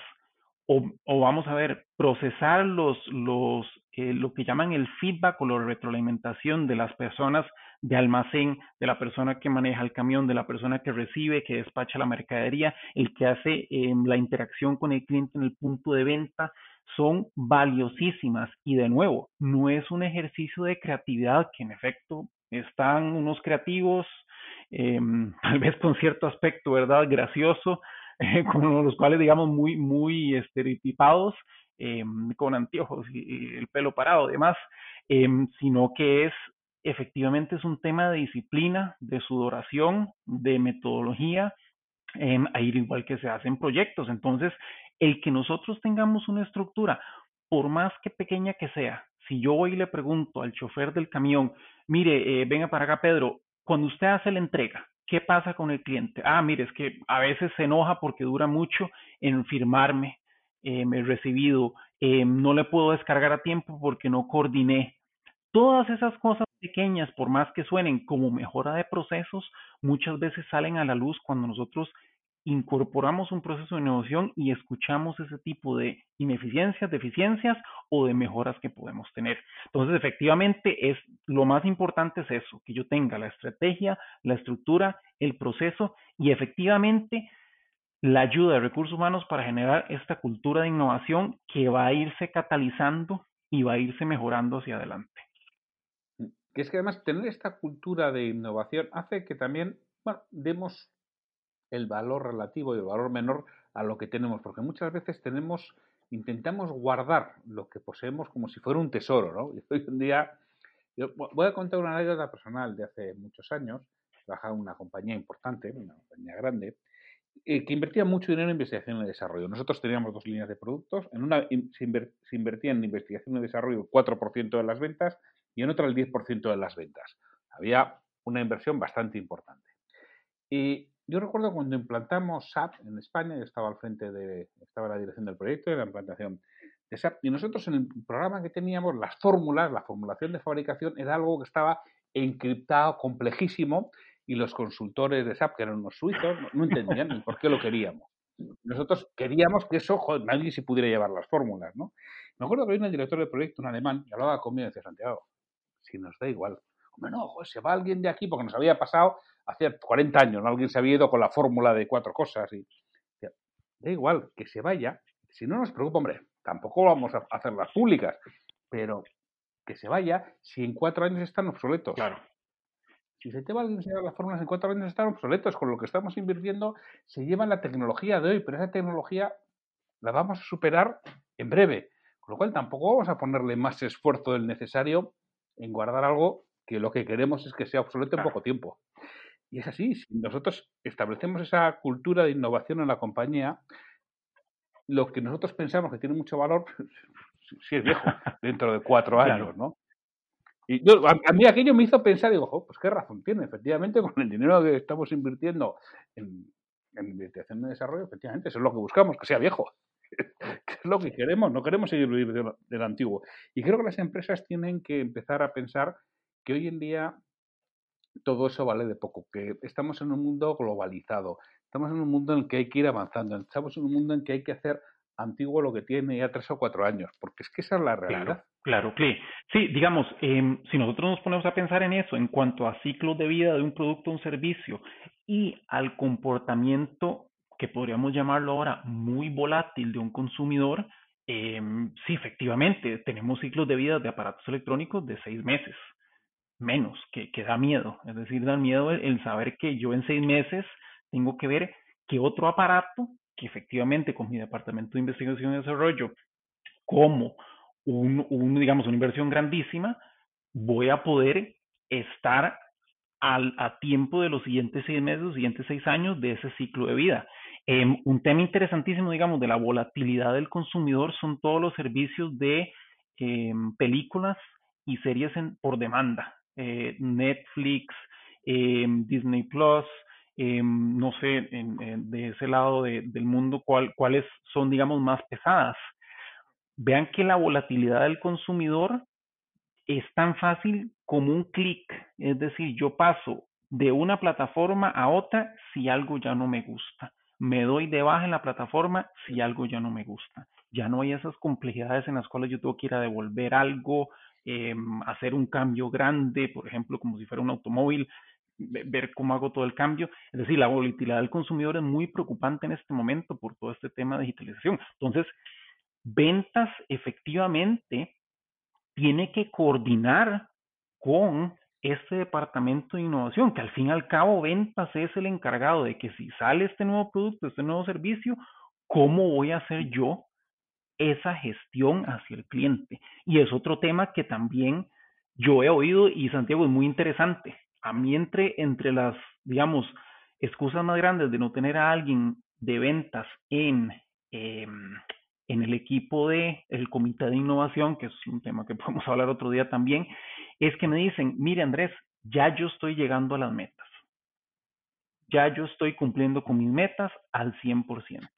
o, vamos a ver, procesar los, los, eh, lo que llaman el feedback o la retroalimentación de las personas de almacén, de la persona que maneja el camión, de la persona que recibe, que despacha la mercadería, el que hace em, la interacción con el cliente en el punto de venta, son valiosísimas. Y de nuevo, no es un ejercicio de creatividad que en efecto están unos creativos, em, (laughs) tal vez con cierto aspecto, ¿verdad? Gracioso, con los cuales, digamos, muy, muy estereotipados, em, con anteojos y, el pelo parado demás, em, sino que es efectivamente es un tema de disciplina, de sudoración, de metodología, eh, a igual que se hacen proyectos. Entonces, el que nosotros tengamos una estructura, por más que pequeña que sea, si yo hoy le pregunto al chofer del camión, mire, eh, venga para acá, Pedro, cuando usted hace la entrega, ¿qué pasa con el cliente? Ah, mire, es que a veces se enoja porque dura mucho en firmarme eh, el recibido, eh, no le puedo descargar a tiempo porque no coordiné. Todas esas cosas pequeñas, por más que suenen como mejora de procesos, muchas veces salen a la luz cuando nosotros incorporamos un proceso de innovación y escuchamos ese tipo de ineficiencias, deficiencias o de mejoras que podemos tener. Entonces, efectivamente, es lo más importante es eso, que yo tenga la estrategia, la estructura, el proceso y efectivamente la ayuda de recursos humanos para generar esta cultura de innovación que va a irse catalizando y va a irse mejorando hacia adelante. Que es que además tener esta cultura de innovación hace que también demos el valor relativo y el valor menor a lo que tenemos, porque muchas veces tenemos, intentamos guardar lo que poseemos como si fuera un tesoro, ¿no? (laughs) Y hoy en día, yo voy a contar una anécdota personal de hace muchos años, trabajaba en una compañía importante, una compañía grande, eh, que invertía mucho dinero en investigación y desarrollo. Nosotros teníamos dos líneas de productos, en una se, invertía en investigación y desarrollo el 4% de las ventas y en otra el 10% de las ventas. Había una inversión bastante importante. Y yo recuerdo cuando implantamos SAP en España, yo estaba al frente de, estaba la dirección del proyecto de la implantación de SAP, y nosotros en el programa que teníamos, las fórmulas, la formulación de fabricación era algo que estaba encriptado, complejísimo, y los consultores de SAP, que eran unos suizos, no, entendían por qué lo queríamos. Nosotros queríamos que eso, nadie se pudiera llevar las fórmulas, ¿no? Me acuerdo que había un director del proyecto, un alemán, y hablaba conmigo y decía, Santiago, si nos da igual. Hombre, no, joder, se va alguien de aquí porque nos había pasado hace 40 años, ¿no? alguien se había ido con la fórmula de cuatro cosas y da igual que se vaya, si no nos preocupa, hombre, tampoco vamos a hacerlas públicas, pero que se vaya si en cuatro años están obsoletos. Claro. Si se te va a enseñar las fórmulas en cuatro años están obsoletos, con lo que estamos invirtiendo se lleva la tecnología de hoy, pero esa tecnología la vamos a superar en breve. Con lo cual tampoco vamos a ponerle más esfuerzo del necesario en guardar algo que lo que queremos es que sea obsoleto en poco tiempo. Y es así, si nosotros establecemos esa cultura de innovación en la compañía, lo que nosotros pensamos que tiene mucho valor (laughs) sí es viejo, (laughs) dentro de cuatro años, ¿no? Y yo, a, mí aquello me hizo pensar, digo, pues qué razón tiene, efectivamente, (laughs) con el dinero que estamos invirtiendo en, en investigación de desarrollo, efectivamente, eso es lo que buscamos, que sea viejo. que es lo que queremos, no queremos seguir viviendo del antiguo. Y creo que las empresas tienen que empezar a pensar que hoy en día todo eso vale de poco, que estamos en un mundo globalizado, estamos en un mundo en el que hay que ir avanzando, estamos en un mundo en que hay que hacer antiguo lo que tiene ya tres o cuatro años, porque es que esa es la realidad. Claro, claro. Sí, digamos, em, si nosotros nos ponemos a pensar en eso, en cuanto a ciclos de vida de un producto o un servicio y al comportamiento que podríamos llamarlo ahora muy volátil de un consumidor, eh, sí, efectivamente, tenemos ciclos de vida de aparatos electrónicos de seis meses, menos, que, que da miedo. Es decir, da miedo el, saber que yo en seis meses tengo que ver que otro aparato, que efectivamente con mi departamento de investigación y desarrollo, como un, un, digamos, una inversión grandísima, voy a poder estar al, a tiempo de los siguientes seis meses, los siguientes seis años de ese ciclo de vida. Em, un tema interesantísimo, digamos, de la volatilidad del consumidor son todos los servicios de em, películas y series por demanda. Eh, Netflix, em, Disney Plus, no sé, de ese lado del mundo, cuáles son, digamos, más pesadas. Vean que la volatilidad del consumidor es tan fácil como un clic. Es decir, yo paso de una plataforma a otra si algo ya no me gusta me doy de baja en la plataforma si algo ya no me gusta. Ya no hay esas complejidades en las cuales yo tengo que ir a devolver algo, em, hacer un cambio grande, por ejemplo, como si fuera un automóvil, ver cómo hago todo el cambio. Es decir, la volatilidad del consumidor es muy preocupante en este momento por todo este tema de digitalización. Entonces, ventas efectivamente tiene que coordinar con este departamento de innovación, que al fin y al cabo ventas es el encargado de que si sale este nuevo producto, este nuevo servicio, ¿cómo voy a hacer yo esa gestión hacia el cliente? Y es otro tema que también yo he oído y Santiago es muy interesante. A mí entre, entre las, digamos, excusas más grandes de no tener a alguien de ventas en, em, en el equipo de el comité de innovación, que es un tema que (laughs) podemos hablar otro día también, es que me dicen, mire Andrés, ya yo estoy llegando a las metas. Ya yo estoy cumpliendo con mis metas al 100%.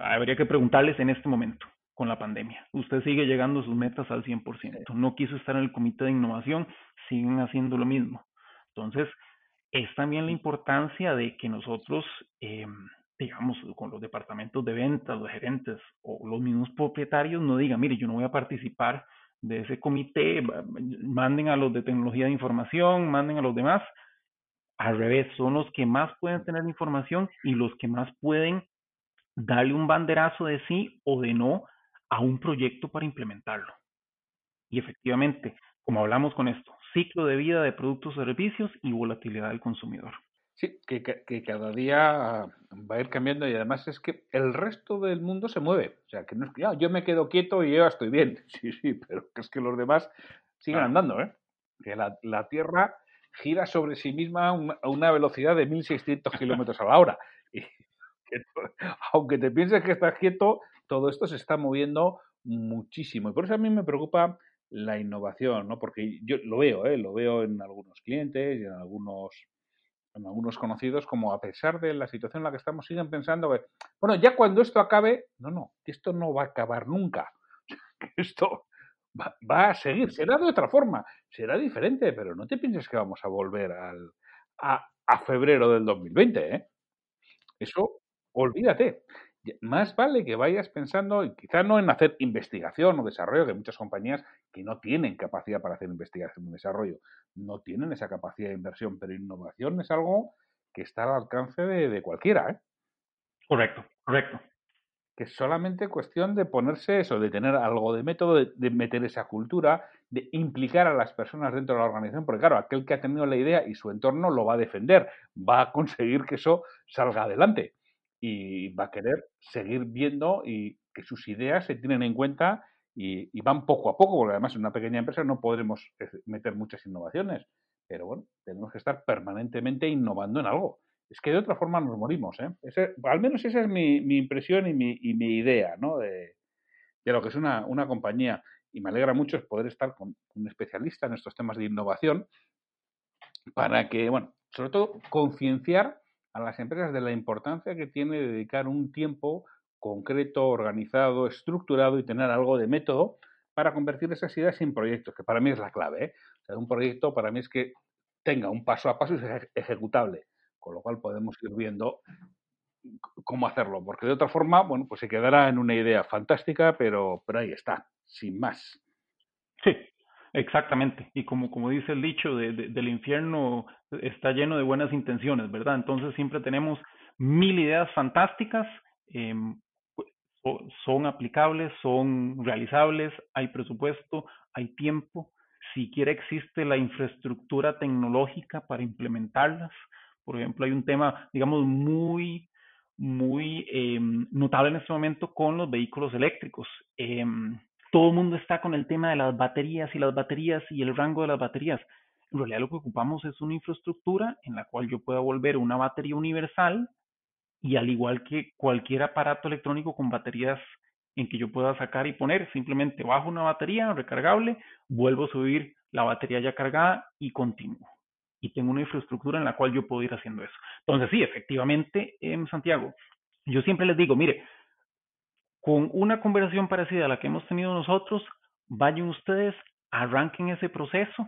Habría que preguntarles en este momento, con la pandemia. Usted sigue llegando a sus metas al 100%. No quiso estar en el comité de innovación, siguen haciendo lo mismo. Entonces, es también la importancia de que nosotros eh, digamos, con los departamentos de ventas, los gerentes o los mismos propietarios no digan, mire, yo no voy a participar de ese comité, manden a los de tecnología de información, manden a los demás. Al revés, son los que más pueden tener información y los que más pueden darle un banderazo de sí o de no a un proyecto para implementarlo. Y efectivamente, como hablamos con esto, ciclo de vida de productos o servicios y volatilidad del consumidor. Sí, que, que, cada día va a ir cambiando y además es que el resto del mundo se mueve. O sea, que no es que ah, yo me quedo quieto y yo estoy bien. (laughs) Sí, sí, pero es que los demás siguen andando, ¿eh? Que la, la, Tierra gira sobre sí misma a una velocidad de 1.600 kilómetros a la hora. (laughs) Aunque te pienses que estás quieto, todo esto se está moviendo muchísimo. Y por eso a mí me preocupa la innovación, ¿no? Porque yo lo veo, ¿eh? Lo veo en algunos clientes y en algunos en algunos conocidos, como a pesar de la situación en la que estamos, siguen pensando que, bueno, ya cuando esto acabe, no, no, esto no va a acabar nunca, (laughs) esto va, a seguir, será de otra forma, será diferente, pero no te pienses que vamos a volver al, a, a febrero del 2020, ¿eh? Eso, olvídate más vale que vayas pensando, y quizá no en hacer investigación o desarrollo, que muchas compañías que no tienen capacidad para hacer investigación y desarrollo, no tienen esa capacidad de inversión, pero innovación es algo que está al alcance de, cualquiera. ¿eh? Correcto, correcto. Que es solamente cuestión de ponerse eso, de tener algo de método, de, de meter esa cultura, de implicar a las personas dentro de la organización, porque claro, aquel que ha tenido la idea y su entorno lo va a defender, va a conseguir que eso salga adelante y va a querer seguir viendo y que sus ideas se tienen en cuenta y, van poco a poco, porque además en una pequeña empresa no podremos eh, meter muchas innovaciones, pero bueno, tenemos que estar permanentemente innovando en algo. Es que de otra forma nos morimos, ¿eh? al menos esa es mi, impresión y mi, idea, ¿no? De, de lo que es una, una compañía. Y me alegra mucho poder estar con un especialista en estos temas de innovación para que, bueno, sobre todo concienciar a las empresas de la importancia que tiene dedicar un tiempo concreto, organizado, estructurado y tener algo de método para convertir esas ideas en proyectos, que para mí es la clave. ¿eh? Un proyecto para mí es que tenga un paso a paso y sea ejecutable, con lo cual podemos ir viendo cómo hacerlo, porque de otra forma, bueno, pues se quedará en una idea fantástica, pero, pero ahí está, sin más. Sí, exactamente. Y como, como dice el dicho, de, del infierno está lleno de buenas intenciones, ¿verdad? Entonces siempre tenemos mil ideas fantásticas, eh, son aplicables, son realizables, hay presupuesto, hay tiempo, siquiera existe la infraestructura tecnológica para implementarlas. Por ejemplo, hay un tema, digamos, muy, muy eh, notable en este momento con los vehículos eléctricos. Eh, todo el mundo está con el tema de las baterías y las baterías y el rango de las baterías. En realidad lo que ocupamos es una infraestructura en la cual yo pueda volver una batería universal y al igual que cualquier aparato electrónico con baterías en que yo pueda sacar y poner, simplemente bajo una batería recargable, vuelvo a subir la batería ya cargada y continúo. Y tengo una infraestructura en la cual yo puedo ir haciendo eso. Entonces, sí, efectivamente, en Santiago, yo siempre les digo, mire, con una conversación parecida a la que hemos tenido nosotros, vayan ustedes, arranquen ese proceso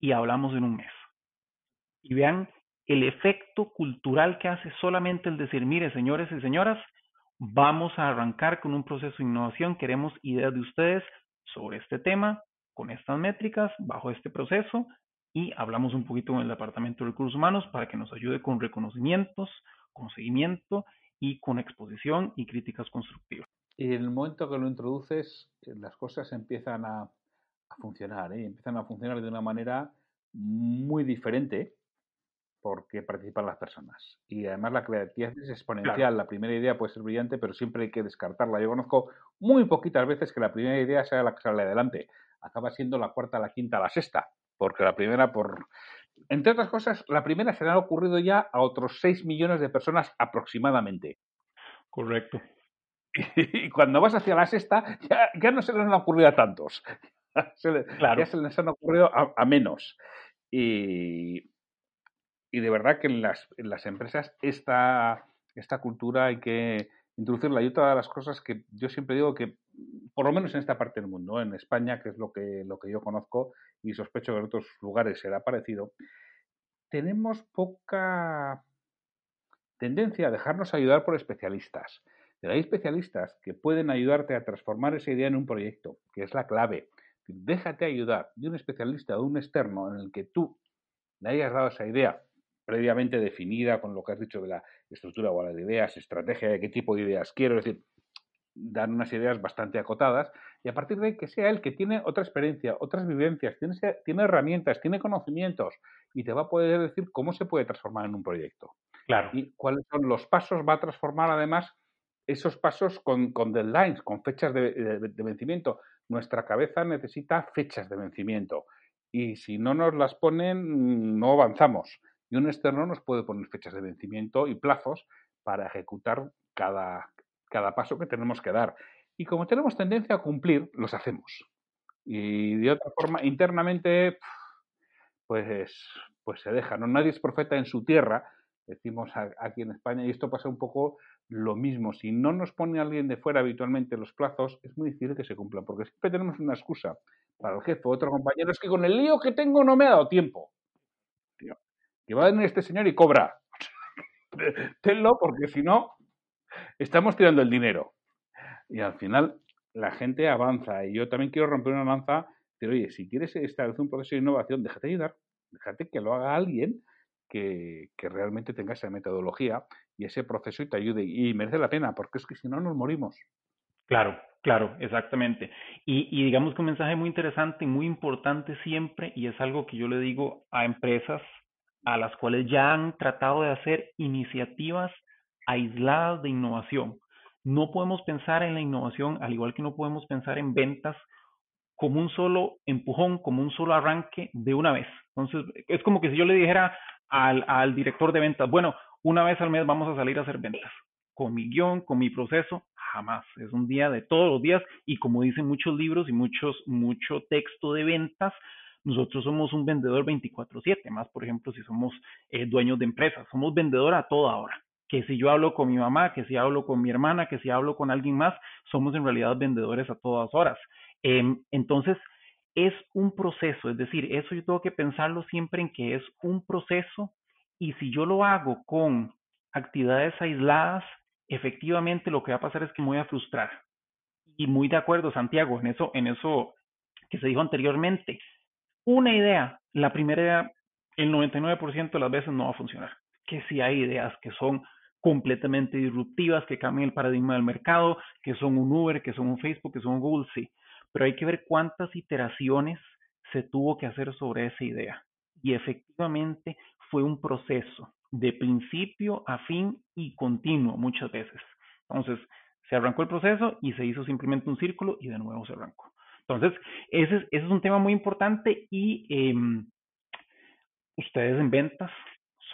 y hablamos en un mes. Y vean el efecto cultural que hace solamente el decir, mire, señores y señoras, vamos a arrancar con un proceso de innovación, queremos ideas de ustedes sobre este tema, con estas métricas, bajo este proceso, y hablamos un poquito con el Departamento de Recursos Humanos para que nos ayude con reconocimientos, con seguimiento y con exposición y críticas constructivas. Y en el momento que lo introduces, eh, las cosas empiezan a, a funcionar, ¿eh? empiezan a funcionar de una manera muy diferente porque participan las personas. Y además la creatividad es exponencial. La primera idea puede ser brillante, pero siempre hay que descartarla. Yo conozco muy poquitas veces que la primera idea sea la que sale adelante. Acaba siendo la cuarta, la quinta, la sexta. Porque la primera, por. Entre otras cosas, la primera se le ha ocurrido ya a otros 6 millones de personas aproximadamente. Correcto. (laughs) Y cuando vas hacia la sexta, ya, no se les han ocurrido a tantos. (laughs) claro. Ya se les han ocurrido a, a menos. Y, y de verdad que en las, en las empresas esta, esta cultura hay que introducirla. Y otra de las cosas que yo siempre digo que, por lo menos en esta parte del mundo, en España, que es lo que, lo que yo conozco y sospecho que en otros lugares será parecido, tenemos poca tendencia a dejarnos ayudar por especialistas. Pero hay especialistas que pueden ayudarte a transformar esa idea en un proyecto, que es la clave. Déjate ayudar de un especialista o de un externo en el que tú le hayas dado esa idea previamente definida con lo que has dicho de la estructura o de ideas, estrategia de qué tipo de ideas quiero, es decir, dar unas ideas bastante acotadas y a partir de ahí que sea él que tiene otra experiencia, otras vivencias, tiene, tiene herramientas, tiene conocimientos y te va a poder decir cómo se puede transformar en un proyecto. Claro. Y cuáles son los pasos, va a transformar además esos pasos con, con deadlines, con fechas de, de vencimiento. Nuestra cabeza necesita fechas de vencimiento y si no nos las ponen, no avanzamos y un externo nos puede poner fechas de vencimiento y plazos para ejecutar cada, cada paso que tenemos que dar. Y como tenemos tendencia a cumplir, los hacemos. Y de otra forma, internamente, pues, pues se deja. ¿no? Nadie es profeta en su tierra, decimos aquí en España, y esto pasa un poco lo mismo. Si no nos pone alguien de fuera habitualmente los plazos, es muy difícil que se cumplan, porque siempre tenemos una excusa para el jefe o otro compañero, es que con el lío que tengo no me ha dado tiempo que va a venir este señor y cobra. (laughs) Tenlo porque si no, estamos tirando el dinero. Y al final la gente avanza. Y yo también quiero romper una lanza. Pero oye, si quieres establecer un proceso de innovación, déjate ayudar. Déjate que lo haga alguien que, realmente tenga esa metodología y ese proceso y te ayude. Y merece la pena, porque es que si no nos morimos. Claro, claro, exactamente. Y, y digamos que un mensaje muy interesante y muy importante siempre, y es algo que yo le digo a empresas a las cuales ya han tratado de hacer iniciativas aisladas de innovación. No podemos pensar en la innovación, al igual que no podemos pensar en ventas como un solo empujón, como un solo arranque de una vez. Entonces, es como que si yo le dijera al, al director de ventas, bueno, una vez al mes vamos a salir a hacer ventas, con mi guion, con mi proceso, jamás. Es un día de todos los días y como dicen muchos libros y muchos, mucho texto de ventas, nosotros somos un vendedor 24/7, más por ejemplo si somos eh, dueños de empresas, somos vendedor a toda hora. Que si yo hablo con mi mamá, que si hablo con mi hermana, que si hablo con alguien más, somos en realidad vendedores a todas horas. Em, entonces, es un proceso, es decir, eso yo tengo que pensarlo siempre en que es un proceso y si yo lo hago con actividades aisladas, efectivamente lo que va a pasar es que me voy a frustrar. Y muy de acuerdo, Santiago, en eso, en eso que se dijo anteriormente. Una idea, la primera idea, el 99% de las veces no va a funcionar. Que si hay ideas que son completamente disruptivas, que cambian el paradigma del mercado, que son un Uber, que son un Facebook, que son un Google, sí. Pero hay que ver cuántas iteraciones se tuvo que hacer sobre esa idea. Y efectivamente fue un proceso de principio a fin y continuo muchas veces. Entonces, se arrancó el proceso y se hizo simplemente un círculo y de nuevo se arrancó. Entonces, ese es, un tema muy importante y em, ustedes en ventas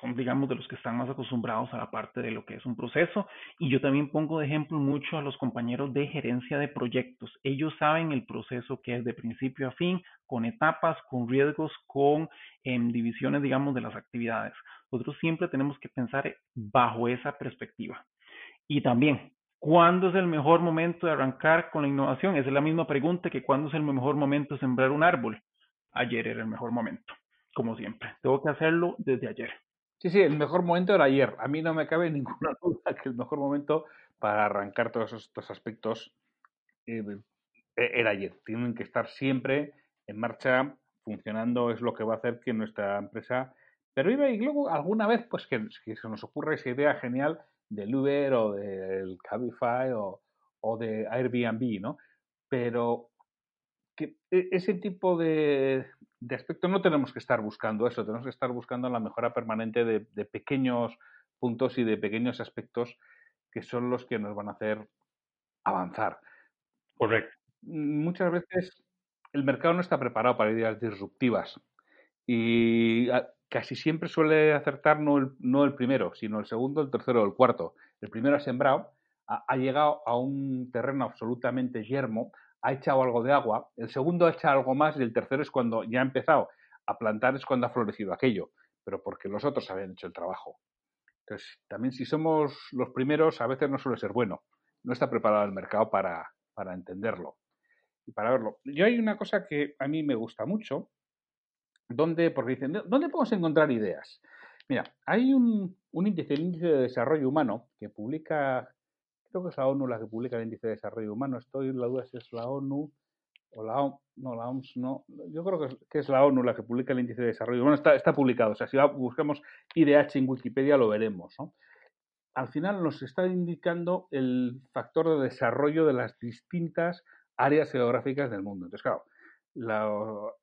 son, digamos, de los que están más acostumbrados a la parte de lo que es un proceso. Y yo también pongo de ejemplo mucho a los compañeros de gerencia de proyectos. Ellos saben el proceso que es de principio a fin, con etapas, con riesgos, con em, divisiones, digamos, de las actividades. Nosotros siempre tenemos que pensar bajo esa perspectiva. Y también, ¿cuándo es el mejor momento de arrancar con la innovación? Esa es la misma pregunta que cuándo es el mejor momento de sembrar un árbol. Ayer era el mejor momento, como siempre. Tengo que hacerlo desde ayer. Sí, sí, el mejor momento era ayer. A mí no me cabe (laughs) ninguna duda que el mejor momento para arrancar todos estos aspectos eh, e-, era ayer. Tienen que estar siempre en marcha, funcionando, es lo que va a hacer que nuestra empresa pero y luego alguna vez pues que, se nos ocurre esa idea genial del Uber o del Cabify o, o de Airbnb, ¿no? Pero que e, ese tipo de, de aspecto no tenemos que estar buscando eso, tenemos que estar buscando la mejora permanente de, pequeños puntos y de pequeños aspectos que son los que nos van a hacer avanzar. Correcto. Muchas veces el mercado no está preparado para ideas disruptivas y casi siempre suele acertar no el, no el primero, sino el segundo, el tercero o el cuarto. El primero ha sembrado, ha llegado a un terreno absolutamente yermo, ha echado algo de agua, el segundo ha echado algo más y el tercero es cuando ya ha empezado a plantar, es cuando ha florecido aquello, pero porque los otros habían hecho el trabajo. Entonces, también si somos los primeros, a veces no suele ser bueno. No está preparado el mercado para, para entenderlo y para verlo. Yo hay una cosa que a mí me gusta mucho, donde, porque dicen, ¿dónde podemos encontrar ideas? Mira, hay un, un índice, el índice de desarrollo humano, que publica creo que es la ONU la que publica el índice de desarrollo humano. Estoy en la duda si es la ONU o la OMS, no, la OMS no. Yo creo que es, la ONU la que publica el índice de desarrollo humano. Está, está publicado. O sea, si buscamos IDH en Wikipedia lo veremos. Al final nos está indicando el factor de desarrollo de las distintas áreas geográficas del mundo. Entonces, claro,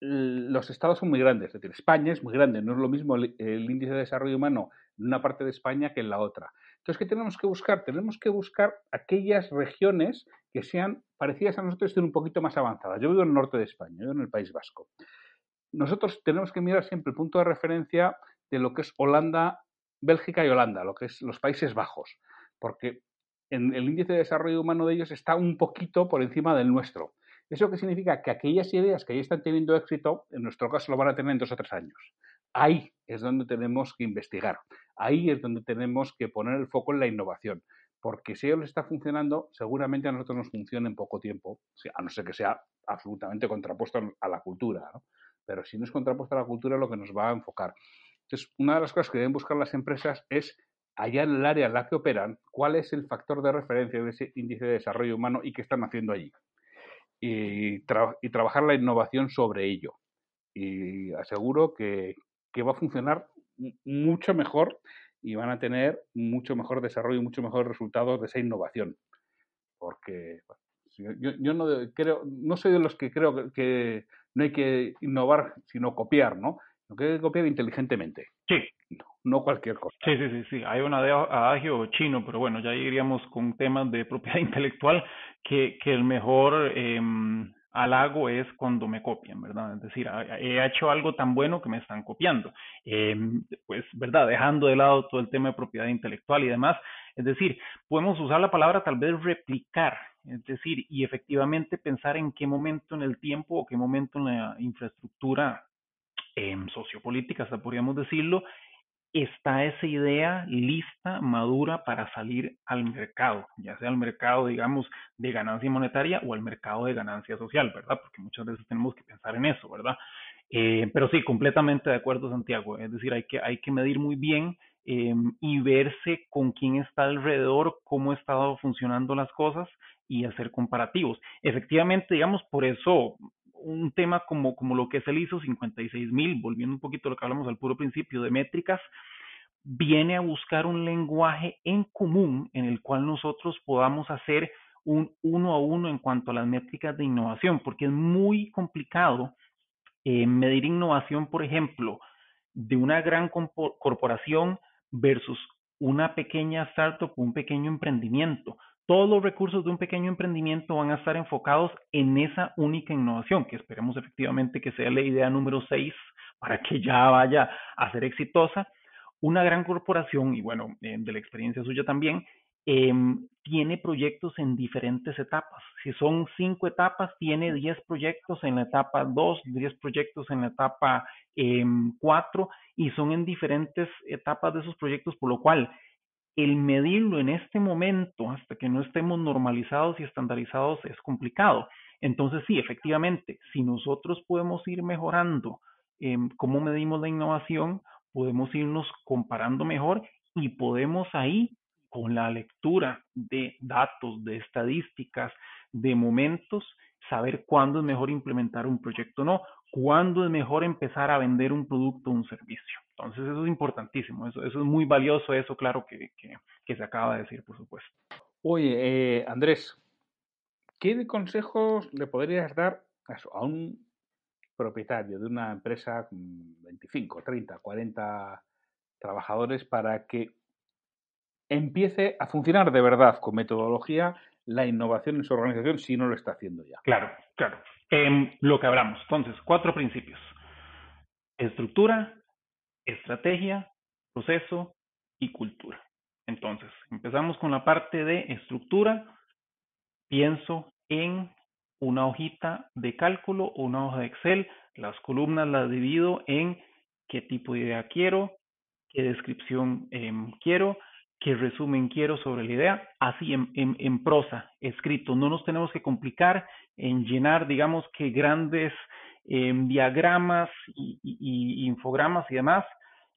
los estados son muy grandes. Es decir, España es muy grande. No es lo mismo el índice de desarrollo humano en una parte de España que en la otra. Entonces, ¿qué tenemos que buscar? Tenemos que buscar aquellas regiones que sean parecidas a nosotros, estén un poquito más avanzadas. Yo vivo en el norte de España, yo vivo en el País Vasco. Nosotros tenemos que mirar siempre el punto de referencia de lo que es Holanda, Bélgica y Holanda, lo que es los Países Bajos, porque el índice de desarrollo humano de ellos está un poquito por encima del nuestro. ¿Eso qué significa? Que aquellas ideas que ahí están teniendo éxito, en nuestro caso lo van a tener en dos o tres años. Ahí es donde tenemos que investigar. Ahí es donde tenemos que poner el foco en la innovación. Porque si ellos les está funcionando, seguramente a nosotros nos funciona en poco tiempo, a no ser que sea absolutamente contrapuesto a la cultura. Pero si no es contrapuesto a la cultura, lo que nos va a enfocar. Entonces, una de las cosas que deben buscar las empresas es, allá en el área en la que operan, cuál es el factor de referencia de ese índice de desarrollo humano y qué están haciendo allí. Y trabajar la innovación sobre ello. Y aseguro que, que va a funcionar mucho mejor y van a tener mucho mejor desarrollo y mucho mejores resultados de esa innovación. Porque yo, yo, no creo, no soy de los que creo que, no hay que innovar, sino copiar, ¿no? Lo que hay que copiar inteligentemente. Sí. No, cualquier cosa. Sí, sí, sí, sí. Hay un adagio chino, pero bueno, ya iríamos con temas de propiedad (laughs) intelectual, que, que el mejor eh, halago es cuando me copian, ¿verdad? Es decir, he hecho algo tan bueno que me están copiando. Em, pues, ¿verdad? Dejando de lado todo el tema de propiedad intelectual y demás. Es decir, podemos usar la palabra tal vez replicar, es decir, y efectivamente pensar en qué momento en el tiempo o qué momento en la infraestructura em, sociopolítica, hasta podríamos decirlo, está esa idea lista, madura para salir al mercado, ya sea al mercado, digamos, de ganancia monetaria o al mercado de ganancia social, ¿verdad? Porque muchas veces tenemos que pensar en eso, ¿verdad? Eh, pero sí, completamente de acuerdo, Santiago. Es decir, hay que, hay que medir muy bien eh, y verse con quién está alrededor, cómo estado funcionando las cosas y hacer comparativos. Efectivamente, digamos, por eso un tema como, como lo que es el ISO 56000, volviendo un poquito a lo que hablamos al puro principio de métricas, viene a buscar un lenguaje en común en el cual nosotros podamos hacer un uno a uno en cuanto a las métricas de innovación, porque es muy complicado eh, medir innovación, por ejemplo, de una gran corporación versus una pequeña startup, un pequeño emprendimiento todos los recursos de un pequeño emprendimiento van a estar enfocados en esa única innovación, que esperemos efectivamente que sea la idea número 6 para que ya vaya a ser exitosa. Una gran corporación, y bueno, eh, de la experiencia suya también, em, tiene proyectos en diferentes etapas. Si son cinco etapas, tiene 10 proyectos en la etapa 2, 10 proyectos en la etapa 4 em, y son en diferentes etapas de esos proyectos, por lo cual el medirlo en este momento, hasta que no estemos normalizados y estandarizados, es complicado. Entonces, sí, efectivamente, si nosotros podemos ir mejorando cómo medimos la innovación, podemos irnos comparando mejor y podemos ahí, con la lectura de datos, de estadísticas, de momentos, saber cuándo es mejor implementar un proyecto o no, cuándo es mejor empezar a vender un producto o un servicio. Entonces eso es importantísimo, eso, es muy valioso, eso claro que, que, se acaba de decir, por supuesto. Oye, eh, Andrés, ¿qué consejos le podrías dar a, un propietario de una empresa con 25, 30, 40 trabajadores para que empiece a funcionar de verdad con metodología la innovación en su organización si no lo está haciendo ya. Claro, claro. Em, lo que hablamos. Entonces, cuatro principios. Estructura, estrategia, proceso y cultura. Entonces, empezamos con la parte de estructura. Pienso en una hojita de cálculo o una hoja de Excel. Las columnas las divido en qué tipo de idea quiero, qué descripción em, quiero, qué resumen quiero sobre la idea, así en, en, prosa, escrito. No nos tenemos que complicar en llenar, digamos que grandes em, diagramas y, infogramas y demás.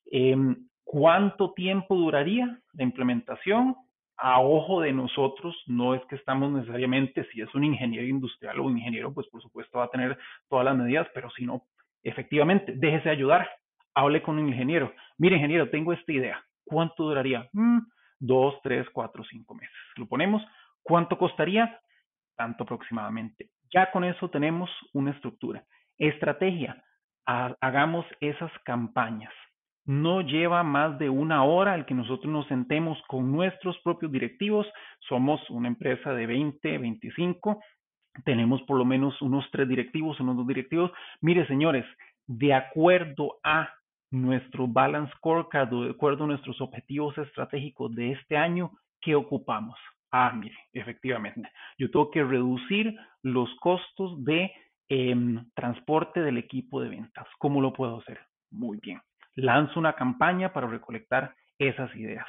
Em, ¿Cuánto tiempo duraría la implementación? A ojo de nosotros, no es que estamos necesariamente, si es un ingeniero industrial o ingeniero, pues por supuesto va a tener todas las medidas, pero si no, efectivamente, déjese ayudar, hable con un ingeniero. Mire, ingeniero, tengo esta idea ¿Cuánto duraría? Mm, dos, tres, cuatro, cinco meses. Lo ponemos. ¿Cuánto costaría? Tanto aproximadamente. Ya con eso tenemos una estructura. Estrategia. Hagamos esas campañas. No lleva más de una hora el que nosotros nos sentemos con nuestros propios directivos. Somos una empresa de 20, 25. Tenemos por lo menos unos tres directivos, unos dos directivos. Mire, señores, de acuerdo a nuestro balance scorecard de acuerdo a nuestros objetivos estratégicos de este año, ¿qué ocupamos? Ah, mire, efectivamente, yo tengo que reducir los costos de em, transporte del equipo de ventas. ¿Cómo lo puedo hacer? Muy bien. Lanzo una campaña para recolectar esas ideas.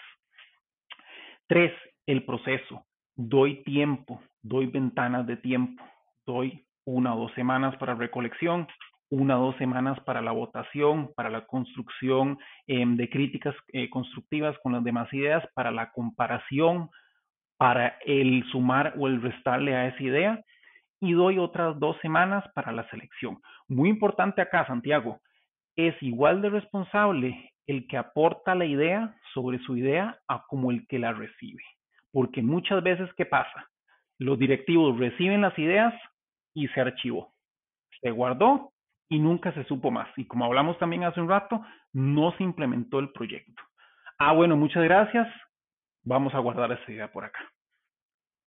Tres, el proceso. Doy tiempo, doy ventanas de tiempo, doy una o dos semanas para recolección, una o dos semanas para la votación, para la construcción em, de críticas eh, constructivas con las demás ideas, para la comparación, para el sumar o el restarle a esa idea y doy otras dos semanas para la selección. Muy importante acá, Santiago, es igual de responsable el que aporta la idea sobre su idea a como el que la recibe. Porque muchas veces, ¿qué pasa? Los directivos reciben las ideas y se archivó. Se guardó y nunca se supo más. Y como hablamos también hace un rato, no se implementó el proyecto. Ah, bueno, muchas gracias. Vamos a guardar esa idea por acá.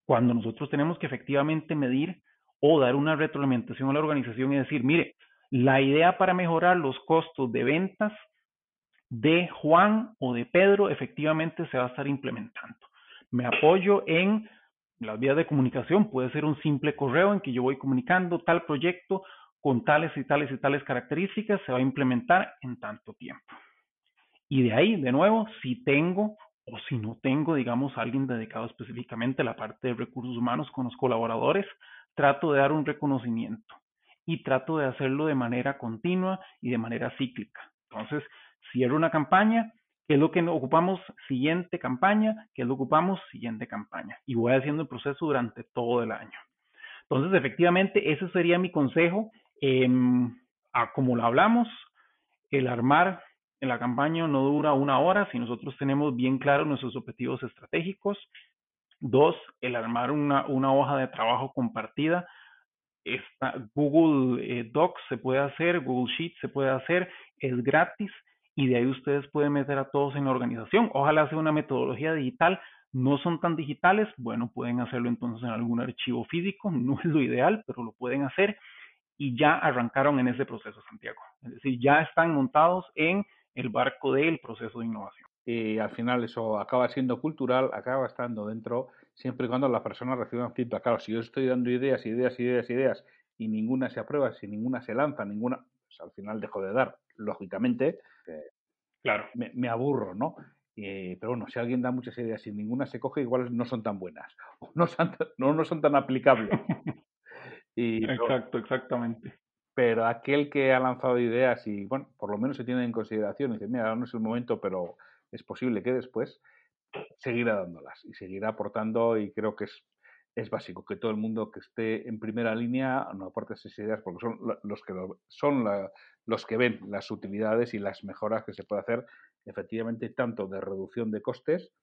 Cuando nosotros tenemos que efectivamente medir o dar una retroalimentación a la organización y decir, mire, la idea para mejorar los costos de ventas de Juan o de Pedro efectivamente se va a estar implementando. Me apoyo en las vías de comunicación, puede ser un simple correo en que yo voy comunicando tal proyecto con tales y tales y tales características, se va a implementar en tanto tiempo. Y de ahí, de nuevo, si tengo o si no tengo, digamos, alguien dedicado específicamente a la parte de recursos humanos con los colaboradores, trato de dar un reconocimiento y trato de hacerlo de manera continua y de manera cíclica. Entonces, cierro una campaña, ¿qué es lo que ocupamos? Siguiente campaña, ¿qué es lo que ocupamos? Siguiente campaña. Y voy haciendo el proceso durante todo el año. Entonces, efectivamente, ese sería mi consejo. Em, como lo hablamos, el armar en la campaña no dura una hora si nosotros tenemos bien claros nuestros objetivos estratégicos. Dos, el armar una, hoja de trabajo compartida. Google eh, Docs se puede hacer, Google Sheets se puede hacer, es gratis y de ahí ustedes pueden meter a todos en la organización. Ojalá sea una metodología digital, no son tan digitales, bueno, pueden hacerlo entonces en algún archivo físico, (laughs) no es lo ideal, pero lo pueden hacer y ya arrancaron en ese proceso, Santiago. Es decir, ya están montados en el barco del proceso de innovación. Y al final eso acaba siendo cultural, acaba estando dentro, siempre y cuando las personas reciban feedback. Claro, si yo estoy dando ideas, ideas, ideas, ideas, y ninguna se aprueba, si ninguna se lanza, ninguna, pues al final dejo de dar, lógicamente. claro. Me, aburro, ¿no? pero bueno, si alguien da muchas ideas y ninguna se coge, igual no son tan buenas, (laughs) o no son, no, no son tan aplicables. (laughs) y, Exacto, exactamente. pero aquel que ha lanzado ideas y, bueno, por lo menos se tiene en consideración y dice, mira, ahora no es el momento, pero es posible que después seguirá dándolas y seguirá aportando y creo que es, es básico que todo el mundo que esté en primera línea no aporte esas ideas porque son los que, son los que ven las utilidades y las mejoras que se puede hacer efectivamente tanto de reducción de costes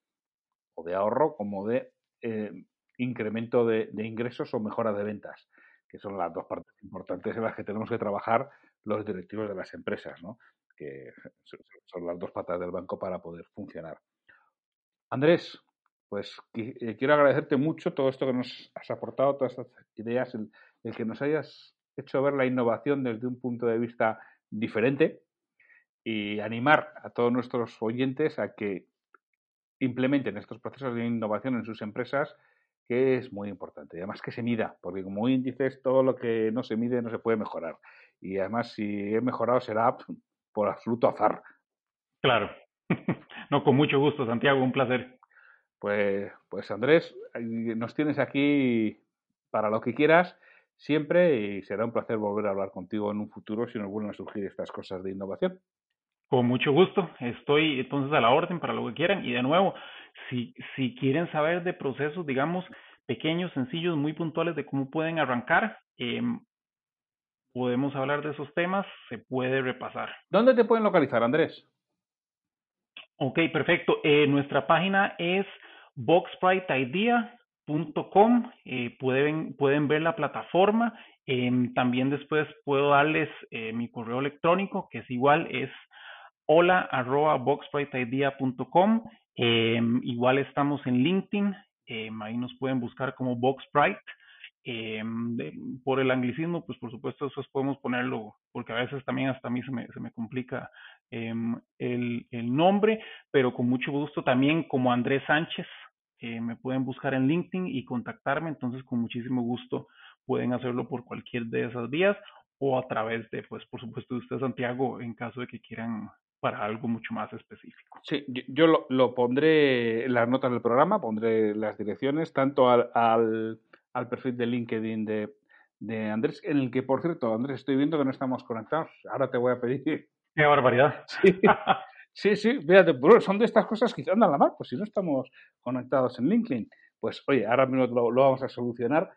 o de ahorro como de eh, incremento de, de ingresos o mejora de ventas que son las dos partes importantes en las que tenemos que trabajar los directivos de las empresas, ¿no? que (laughs) son las dos patas del banco para poder funcionar. Andrés, pues eh, quiero agradecerte mucho todo esto que nos has aportado, todas estas ideas, el, que nos hayas hecho ver la innovación desde un punto de vista diferente y animar a todos nuestros oyentes a que implementen estos procesos de innovación en sus empresas que es muy importante. Y además que se mida, porque como índices, todo lo que no se mide no se puede mejorar. Y además, si he mejorado, será (laughs) por absoluto azar. Claro. (laughs) no, con mucho gusto, Santiago, un placer. Pues, pues Andrés, nos tienes aquí para lo que quieras siempre y será un placer volver a hablar contigo en un futuro si nos vuelven a surgir estas cosas de innovación. Con mucho gusto, estoy entonces a la orden para lo que quieran y de nuevo, si, si quieren saber de procesos, digamos, pequeños, sencillos, muy puntuales de cómo pueden arrancar, em, podemos hablar de esos temas, se puede repasar. ¿Dónde te pueden localizar, Andrés? Ok, perfecto. Eh, nuestra página es boxpriteidea.com. Eh, pueden, pueden ver la plataforma. Em, también después puedo darles eh, mi correo electrónico, que es igual, es hola arroba boxpriteidea.com. Em, igual estamos en LinkedIn, em, ahí nos pueden buscar como Boxprite. Em, por el anglicismo, pues por supuesto eso podemos ponerlo, porque a veces también hasta a mí se me, se me complica el, el, nombre, pero con mucho gusto también como Andrés Sánchez, eh, me pueden buscar en LinkedIn y contactarme, entonces con muchísimo gusto pueden hacerlo por cualquier de esas vías o a través de, pues por supuesto, de usted, Santiago, en caso de que quieran para algo mucho más específico. Sí, yo, lo, lo, pondré en las notas del programa, pondré las direcciones, tanto al, al, perfil de LinkedIn de, de, Andrés, en el que, por cierto, Andrés, estoy viendo que no estamos conectados. Ahora te voy a pedir. ¡Qué barbaridad! (laughs) Sí, sí, fíjate, son de estas cosas que andan la mar, pues si no estamos conectados en LinkedIn, pues oye, ahora mismo lo vamos a solucionar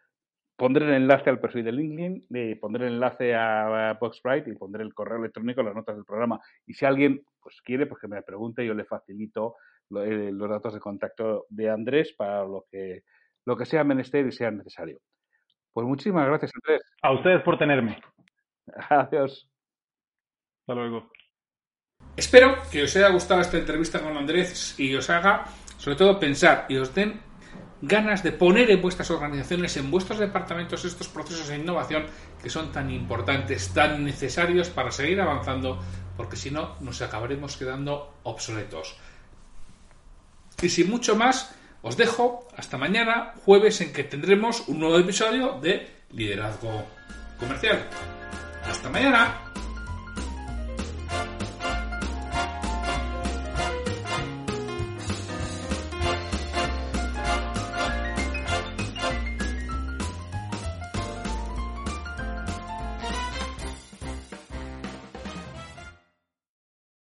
Pondré el enlace al perfil de LinkedIn, eh, pondré el enlace a, Boxbright y pondré el correo electrónico en las notas del programa. Y si alguien pues quiere, pues que me pregunte, yo le facilito eh, los datos de contacto de Andrés para lo que, lo que sea menester y sea necesario. Pues muchísimas gracias, Andrés. A ustedes por tenerme. (laughs) Adiós. Hasta luego. Espero que os haya gustado esta entrevista con Andrés y os haga, sobre todo, pensar y os den ganas de poner en vuestras organizaciones, en vuestros departamentos, estos procesos de innovación que son tan importantes, tan necesarios para seguir avanzando, porque si no nos acabaremos quedando obsoletos. Y sin mucho más, os dejo hasta mañana, jueves, en que tendremos un nuevo episodio de Liderazgo Comercial. Hasta mañana.